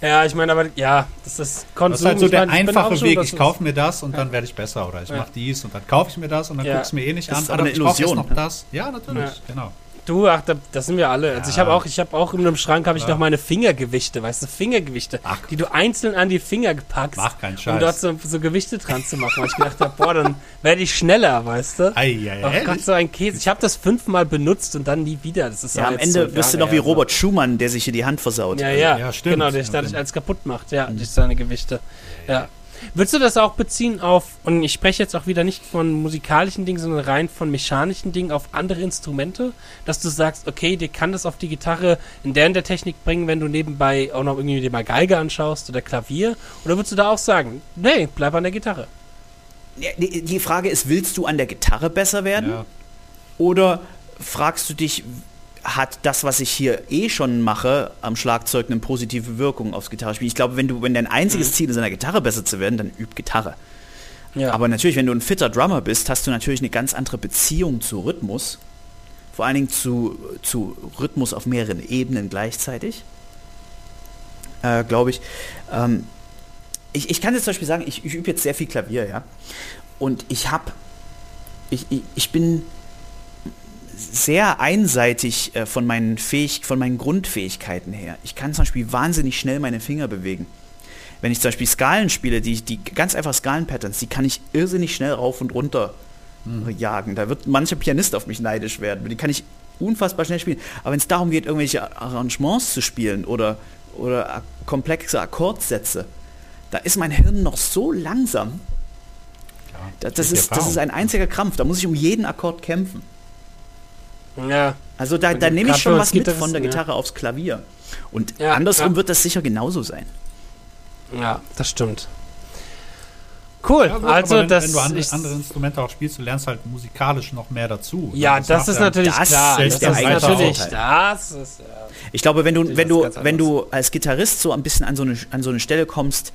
Ja, ich meine, aber ja, das ist Konsum. Das ist halt so der meine, einfache schon, Weg. Ich kaufe mir das und dann werde ich besser. Oder ich Ja. mache dies und dann kaufe ich mir das und dann Ja. gucke ich es mir eh nicht Das an. ist aber eine Illusion, noch das. Ja, natürlich. Ja. Genau. Du, ach, da, das sind wir alle. Also ich habe auch, ich habe auch in einem Schrank habe ich noch meine Fingergewichte, weißt du, Fingergewichte, Ach. die du einzeln an die Finger packst, Mach keinen um Scheiß. dort so, so Gewichte dran zu machen. Weil ich gedacht habe, boah, dann werde ich schneller, weißt du? Ei, ei, Ach ei, Gott, so ein Käse. Ich habe das fünfmal benutzt und dann nie wieder. Das ist Ja, am Ende wirst du noch wie her, so. Robert Schumann, der sich hier die Hand versaut. Ja, ja, Ja, stimmt. genau, der sich dadurch alles kaputt macht, ja, durch seine Gewichte. Ja. Würdest du das auch beziehen auf, und ich spreche jetzt auch wieder nicht von musikalischen Dingen, sondern rein von mechanischen Dingen auf andere Instrumente, dass du sagst, okay, dir kann das auf die Gitarre in der und der Technik bringen, wenn du nebenbei auch noch irgendwie dir mal Geige anschaust oder Klavier? Oder würdest du da auch sagen, nee, bleib an der Gitarre? Die die Frage ist, willst du an der Gitarre besser werden? Ja. Oder fragst du dich, hat das, was ich hier eh schon mache, am Schlagzeug eine positive Wirkung aufs Gitarrespiel? Ich glaube, wenn du, wenn dein einziges Ziel ist, an der Gitarre besser zu werden, dann üb Gitarre. Ja. Aber natürlich, wenn du ein fitter Drummer bist, hast du natürlich eine ganz andere Beziehung zu Rhythmus. Vor allen Dingen zu, zu Rhythmus auf mehreren Ebenen gleichzeitig. Äh, Glaube ich. Ähm, ich. Ich kann jetzt zum Beispiel sagen, ich, ich übe jetzt sehr viel Klavier, ja. Und ich habe. Ich, ich, ich bin sehr einseitig äh, von, meinen Fähig von meinen Grundfähigkeiten her. Ich kann zum Beispiel wahnsinnig schnell meine Finger bewegen. Wenn ich zum Beispiel Skalen spiele, die, die ganz einfach Skalenpatterns, die kann ich irrsinnig schnell rauf und runter jagen. Da wird mancher Pianist auf mich neidisch werden. Die kann ich unfassbar schnell spielen. Aber wenn es darum geht, irgendwelche Arrangements zu spielen oder, oder komplexe Akkordsätze, da ist mein Hirn noch so langsam. Ja, Da- Das die ist, das ist ein einziger Krampf. Da muss ich um jeden Akkord kämpfen. Ja. Also da, da nehme ich schon was mit von der ja. Gitarre aufs Klavier. Und Ja, andersrum ja. wird das sicher genauso sein. Ja, das stimmt. Cool, Ja, gut, also wenn, das wenn du andere, andere Instrumente auch spielst, du lernst halt musikalisch noch mehr dazu. Ja, Das das ist ja- natürlich das klar. ist Das der ist natürlich, das ist, ja. Ich glaube, wenn du, wenn du, wenn du als Gitarrist so ein bisschen an so, eine, an so eine Stelle kommst,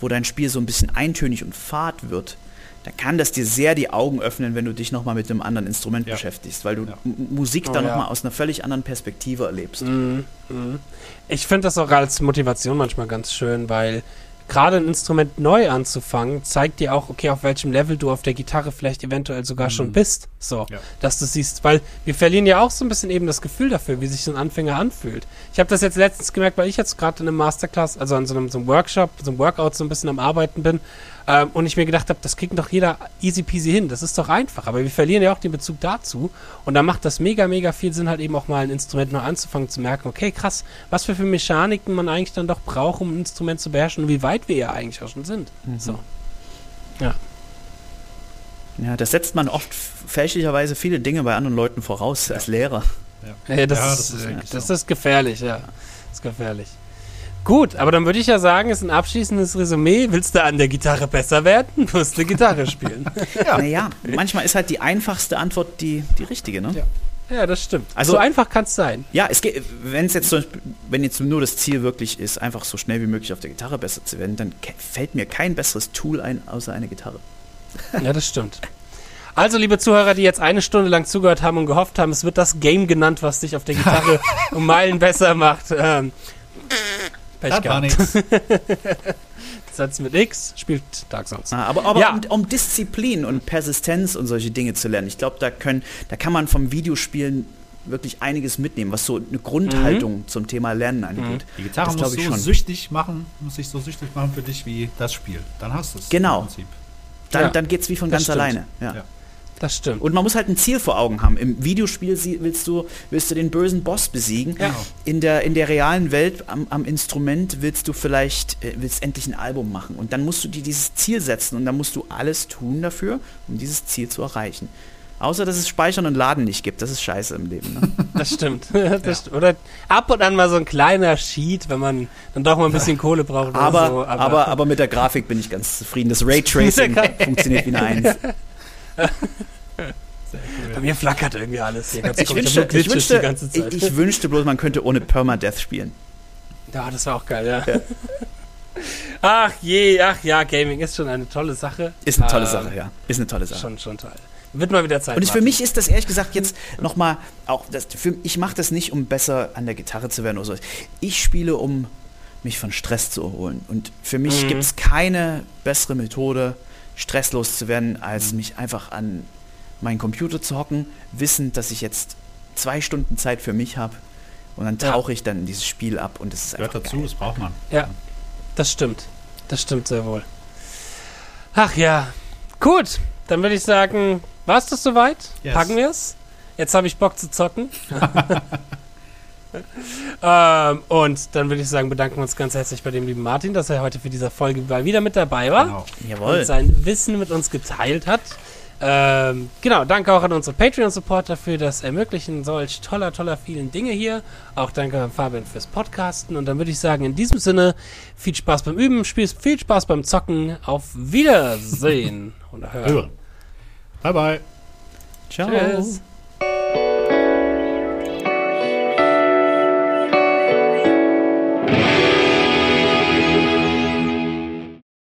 wo dein Spiel so ein bisschen eintönig und fad wird, dann kann das dir sehr die Augen öffnen, wenn du dich nochmal mit einem anderen Instrument Ja. beschäftigst, weil du Ja. Musik Oh, dann ja. nochmal aus einer völlig anderen Perspektive erlebst. Mhm, mhm. Ich finde das auch als Motivation manchmal ganz schön, weil gerade ein Instrument neu anzufangen, zeigt dir auch, okay, auf welchem Level du auf der Gitarre vielleicht eventuell sogar schon bist. So, Ja. dass du siehst, weil wir verlieren ja auch so ein bisschen eben das Gefühl dafür, wie sich so ein Anfänger anfühlt. Ich habe das jetzt letztens gemerkt, weil ich jetzt gerade in einem Masterclass, also an so einem, so einem Workshop, so einem Workout so ein bisschen am Arbeiten bin ähm, und ich mir gedacht habe, das kriegt doch jeder easy peasy hin, das ist doch einfach, aber wir verlieren ja auch den Bezug dazu und da macht das mega, mega viel Sinn, halt eben auch mal ein Instrument neu anzufangen, zu merken, okay, krass, was für, für Mechaniken man eigentlich dann doch braucht, um ein Instrument zu beherrschen und wie weit wir ja eigentlich auch schon sind. So. Ja, das setzt man oft fälschlicherweise viele Dinge bei anderen Leuten voraus als Lehrer. Ja, das, Ja, ist, das ist äh, wirklich das ist gefährlich, ja. Das ist gefährlich. Gut, aber dann würde ich ja sagen, ist ein abschließendes Resümee. Willst du an der Gitarre besser werden, musst du Gitarre spielen. Ja. Naja, manchmal ist halt die einfachste Antwort die, die richtige, ne? Ja. ja, das stimmt. Also- so einfach kann es sein. Ja, es geht, wenn es jetzt so, wenn jetzt nur das Ziel wirklich ist, einfach so schnell wie möglich auf der Gitarre besser zu werden, dann fällt mir kein besseres Tool ein, außer eine Gitarre. Ja, das stimmt. Also, liebe Zuhörer, die jetzt eine Stunde lang zugehört haben und gehofft haben, es wird das Game genannt, was dich auf der Gitarre um Meilen besser macht. Ähm, Pech Das war gehabt. nichts. Satz mit X spielt Dark Souls. Ah, aber aber Ja. um, um Disziplin und Persistenz und solche Dinge zu lernen, ich glaube, da können, da kann man vom Videospielen wirklich einiges mitnehmen, was so eine Grundhaltung zum Thema Lernen angeht. Die Gitarre Das muss so schon. süchtig machen, muss sich so süchtig machen für dich wie das Spiel. Dann hast du es. Genau. Im Prinzip. Dann, Ja. dann geht's wie von Das ganz stimmt. alleine. Ja. Ja. Das stimmt. Und man muss halt ein Ziel vor Augen haben. Im Videospiel willst du, willst du den bösen Boss besiegen. Ja. In, der, in der realen Welt am, am Instrument willst du vielleicht äh, willst endlich ein Album machen. Und dann musst du dir dieses Ziel setzen und dann musst du alles tun dafür, um dieses Ziel zu erreichen. Außer dass es Speichern und Laden nicht gibt. Das ist scheiße im Leben. Ne? Das stimmt. Das st- Oder ab und an mal so ein kleiner Sheet, wenn man dann doch mal ein bisschen Kohle braucht. Oder aber, so, aber, aber, mit der Grafik bin ich ganz zufrieden. Das Raytracing funktioniert wie eine Eins. Bei mir flackert irgendwie alles hier. Ich wünschte, ich, wünschte, ich, ich wünschte bloß, man könnte ohne Permadeath spielen. ja, das war auch geil, ja. Ach je, ach ja, Gaming ist schon eine tolle Sache. Ist eine tolle Ähm, Sache, ja. Ist eine tolle Sache. Schon, schon toll. Wird mal wieder Zeit. Und ich, für mich ist das ehrlich gesagt jetzt nochmal, auch das, für, ich mache das nicht, um besser an der Gitarre zu werden oder so. Ich spiele, um mich von Stress zu erholen. Und für mich Mhm. gibt es keine bessere Methode, stresslos zu werden, als mich einfach an meinen Computer zu hocken, wissend, dass ich jetzt zwei Stunden Zeit für mich habe. Und dann Ja. tauche ich dann in dieses Spiel ab und es ist Gehört einfach dazu, geil. das braucht man. Ja, das stimmt. Das stimmt sehr wohl. Ach ja. Gut, dann würde ich sagen, war es das soweit? Yes. Packen wir es? Jetzt habe ich Bock zu zocken. ähm, und dann würde ich sagen, bedanken wir uns ganz herzlich bei dem lieben Martin, dass er heute für diese Folge mal wieder mit dabei war Genau. Jawohl. und sein Wissen mit uns geteilt hat. Ähm, genau, danke auch an unsere Patreon-Supporter für das Ermöglichen solch toller, toller vielen Dinge hier. Auch danke an Fabian fürs Podcasten. Und dann würde ich sagen, in diesem Sinne, viel Spaß beim Üben, viel viel Spaß beim Zocken. Auf Wiedersehen. Oder hören. Bye bye. Ciao. Tschüss.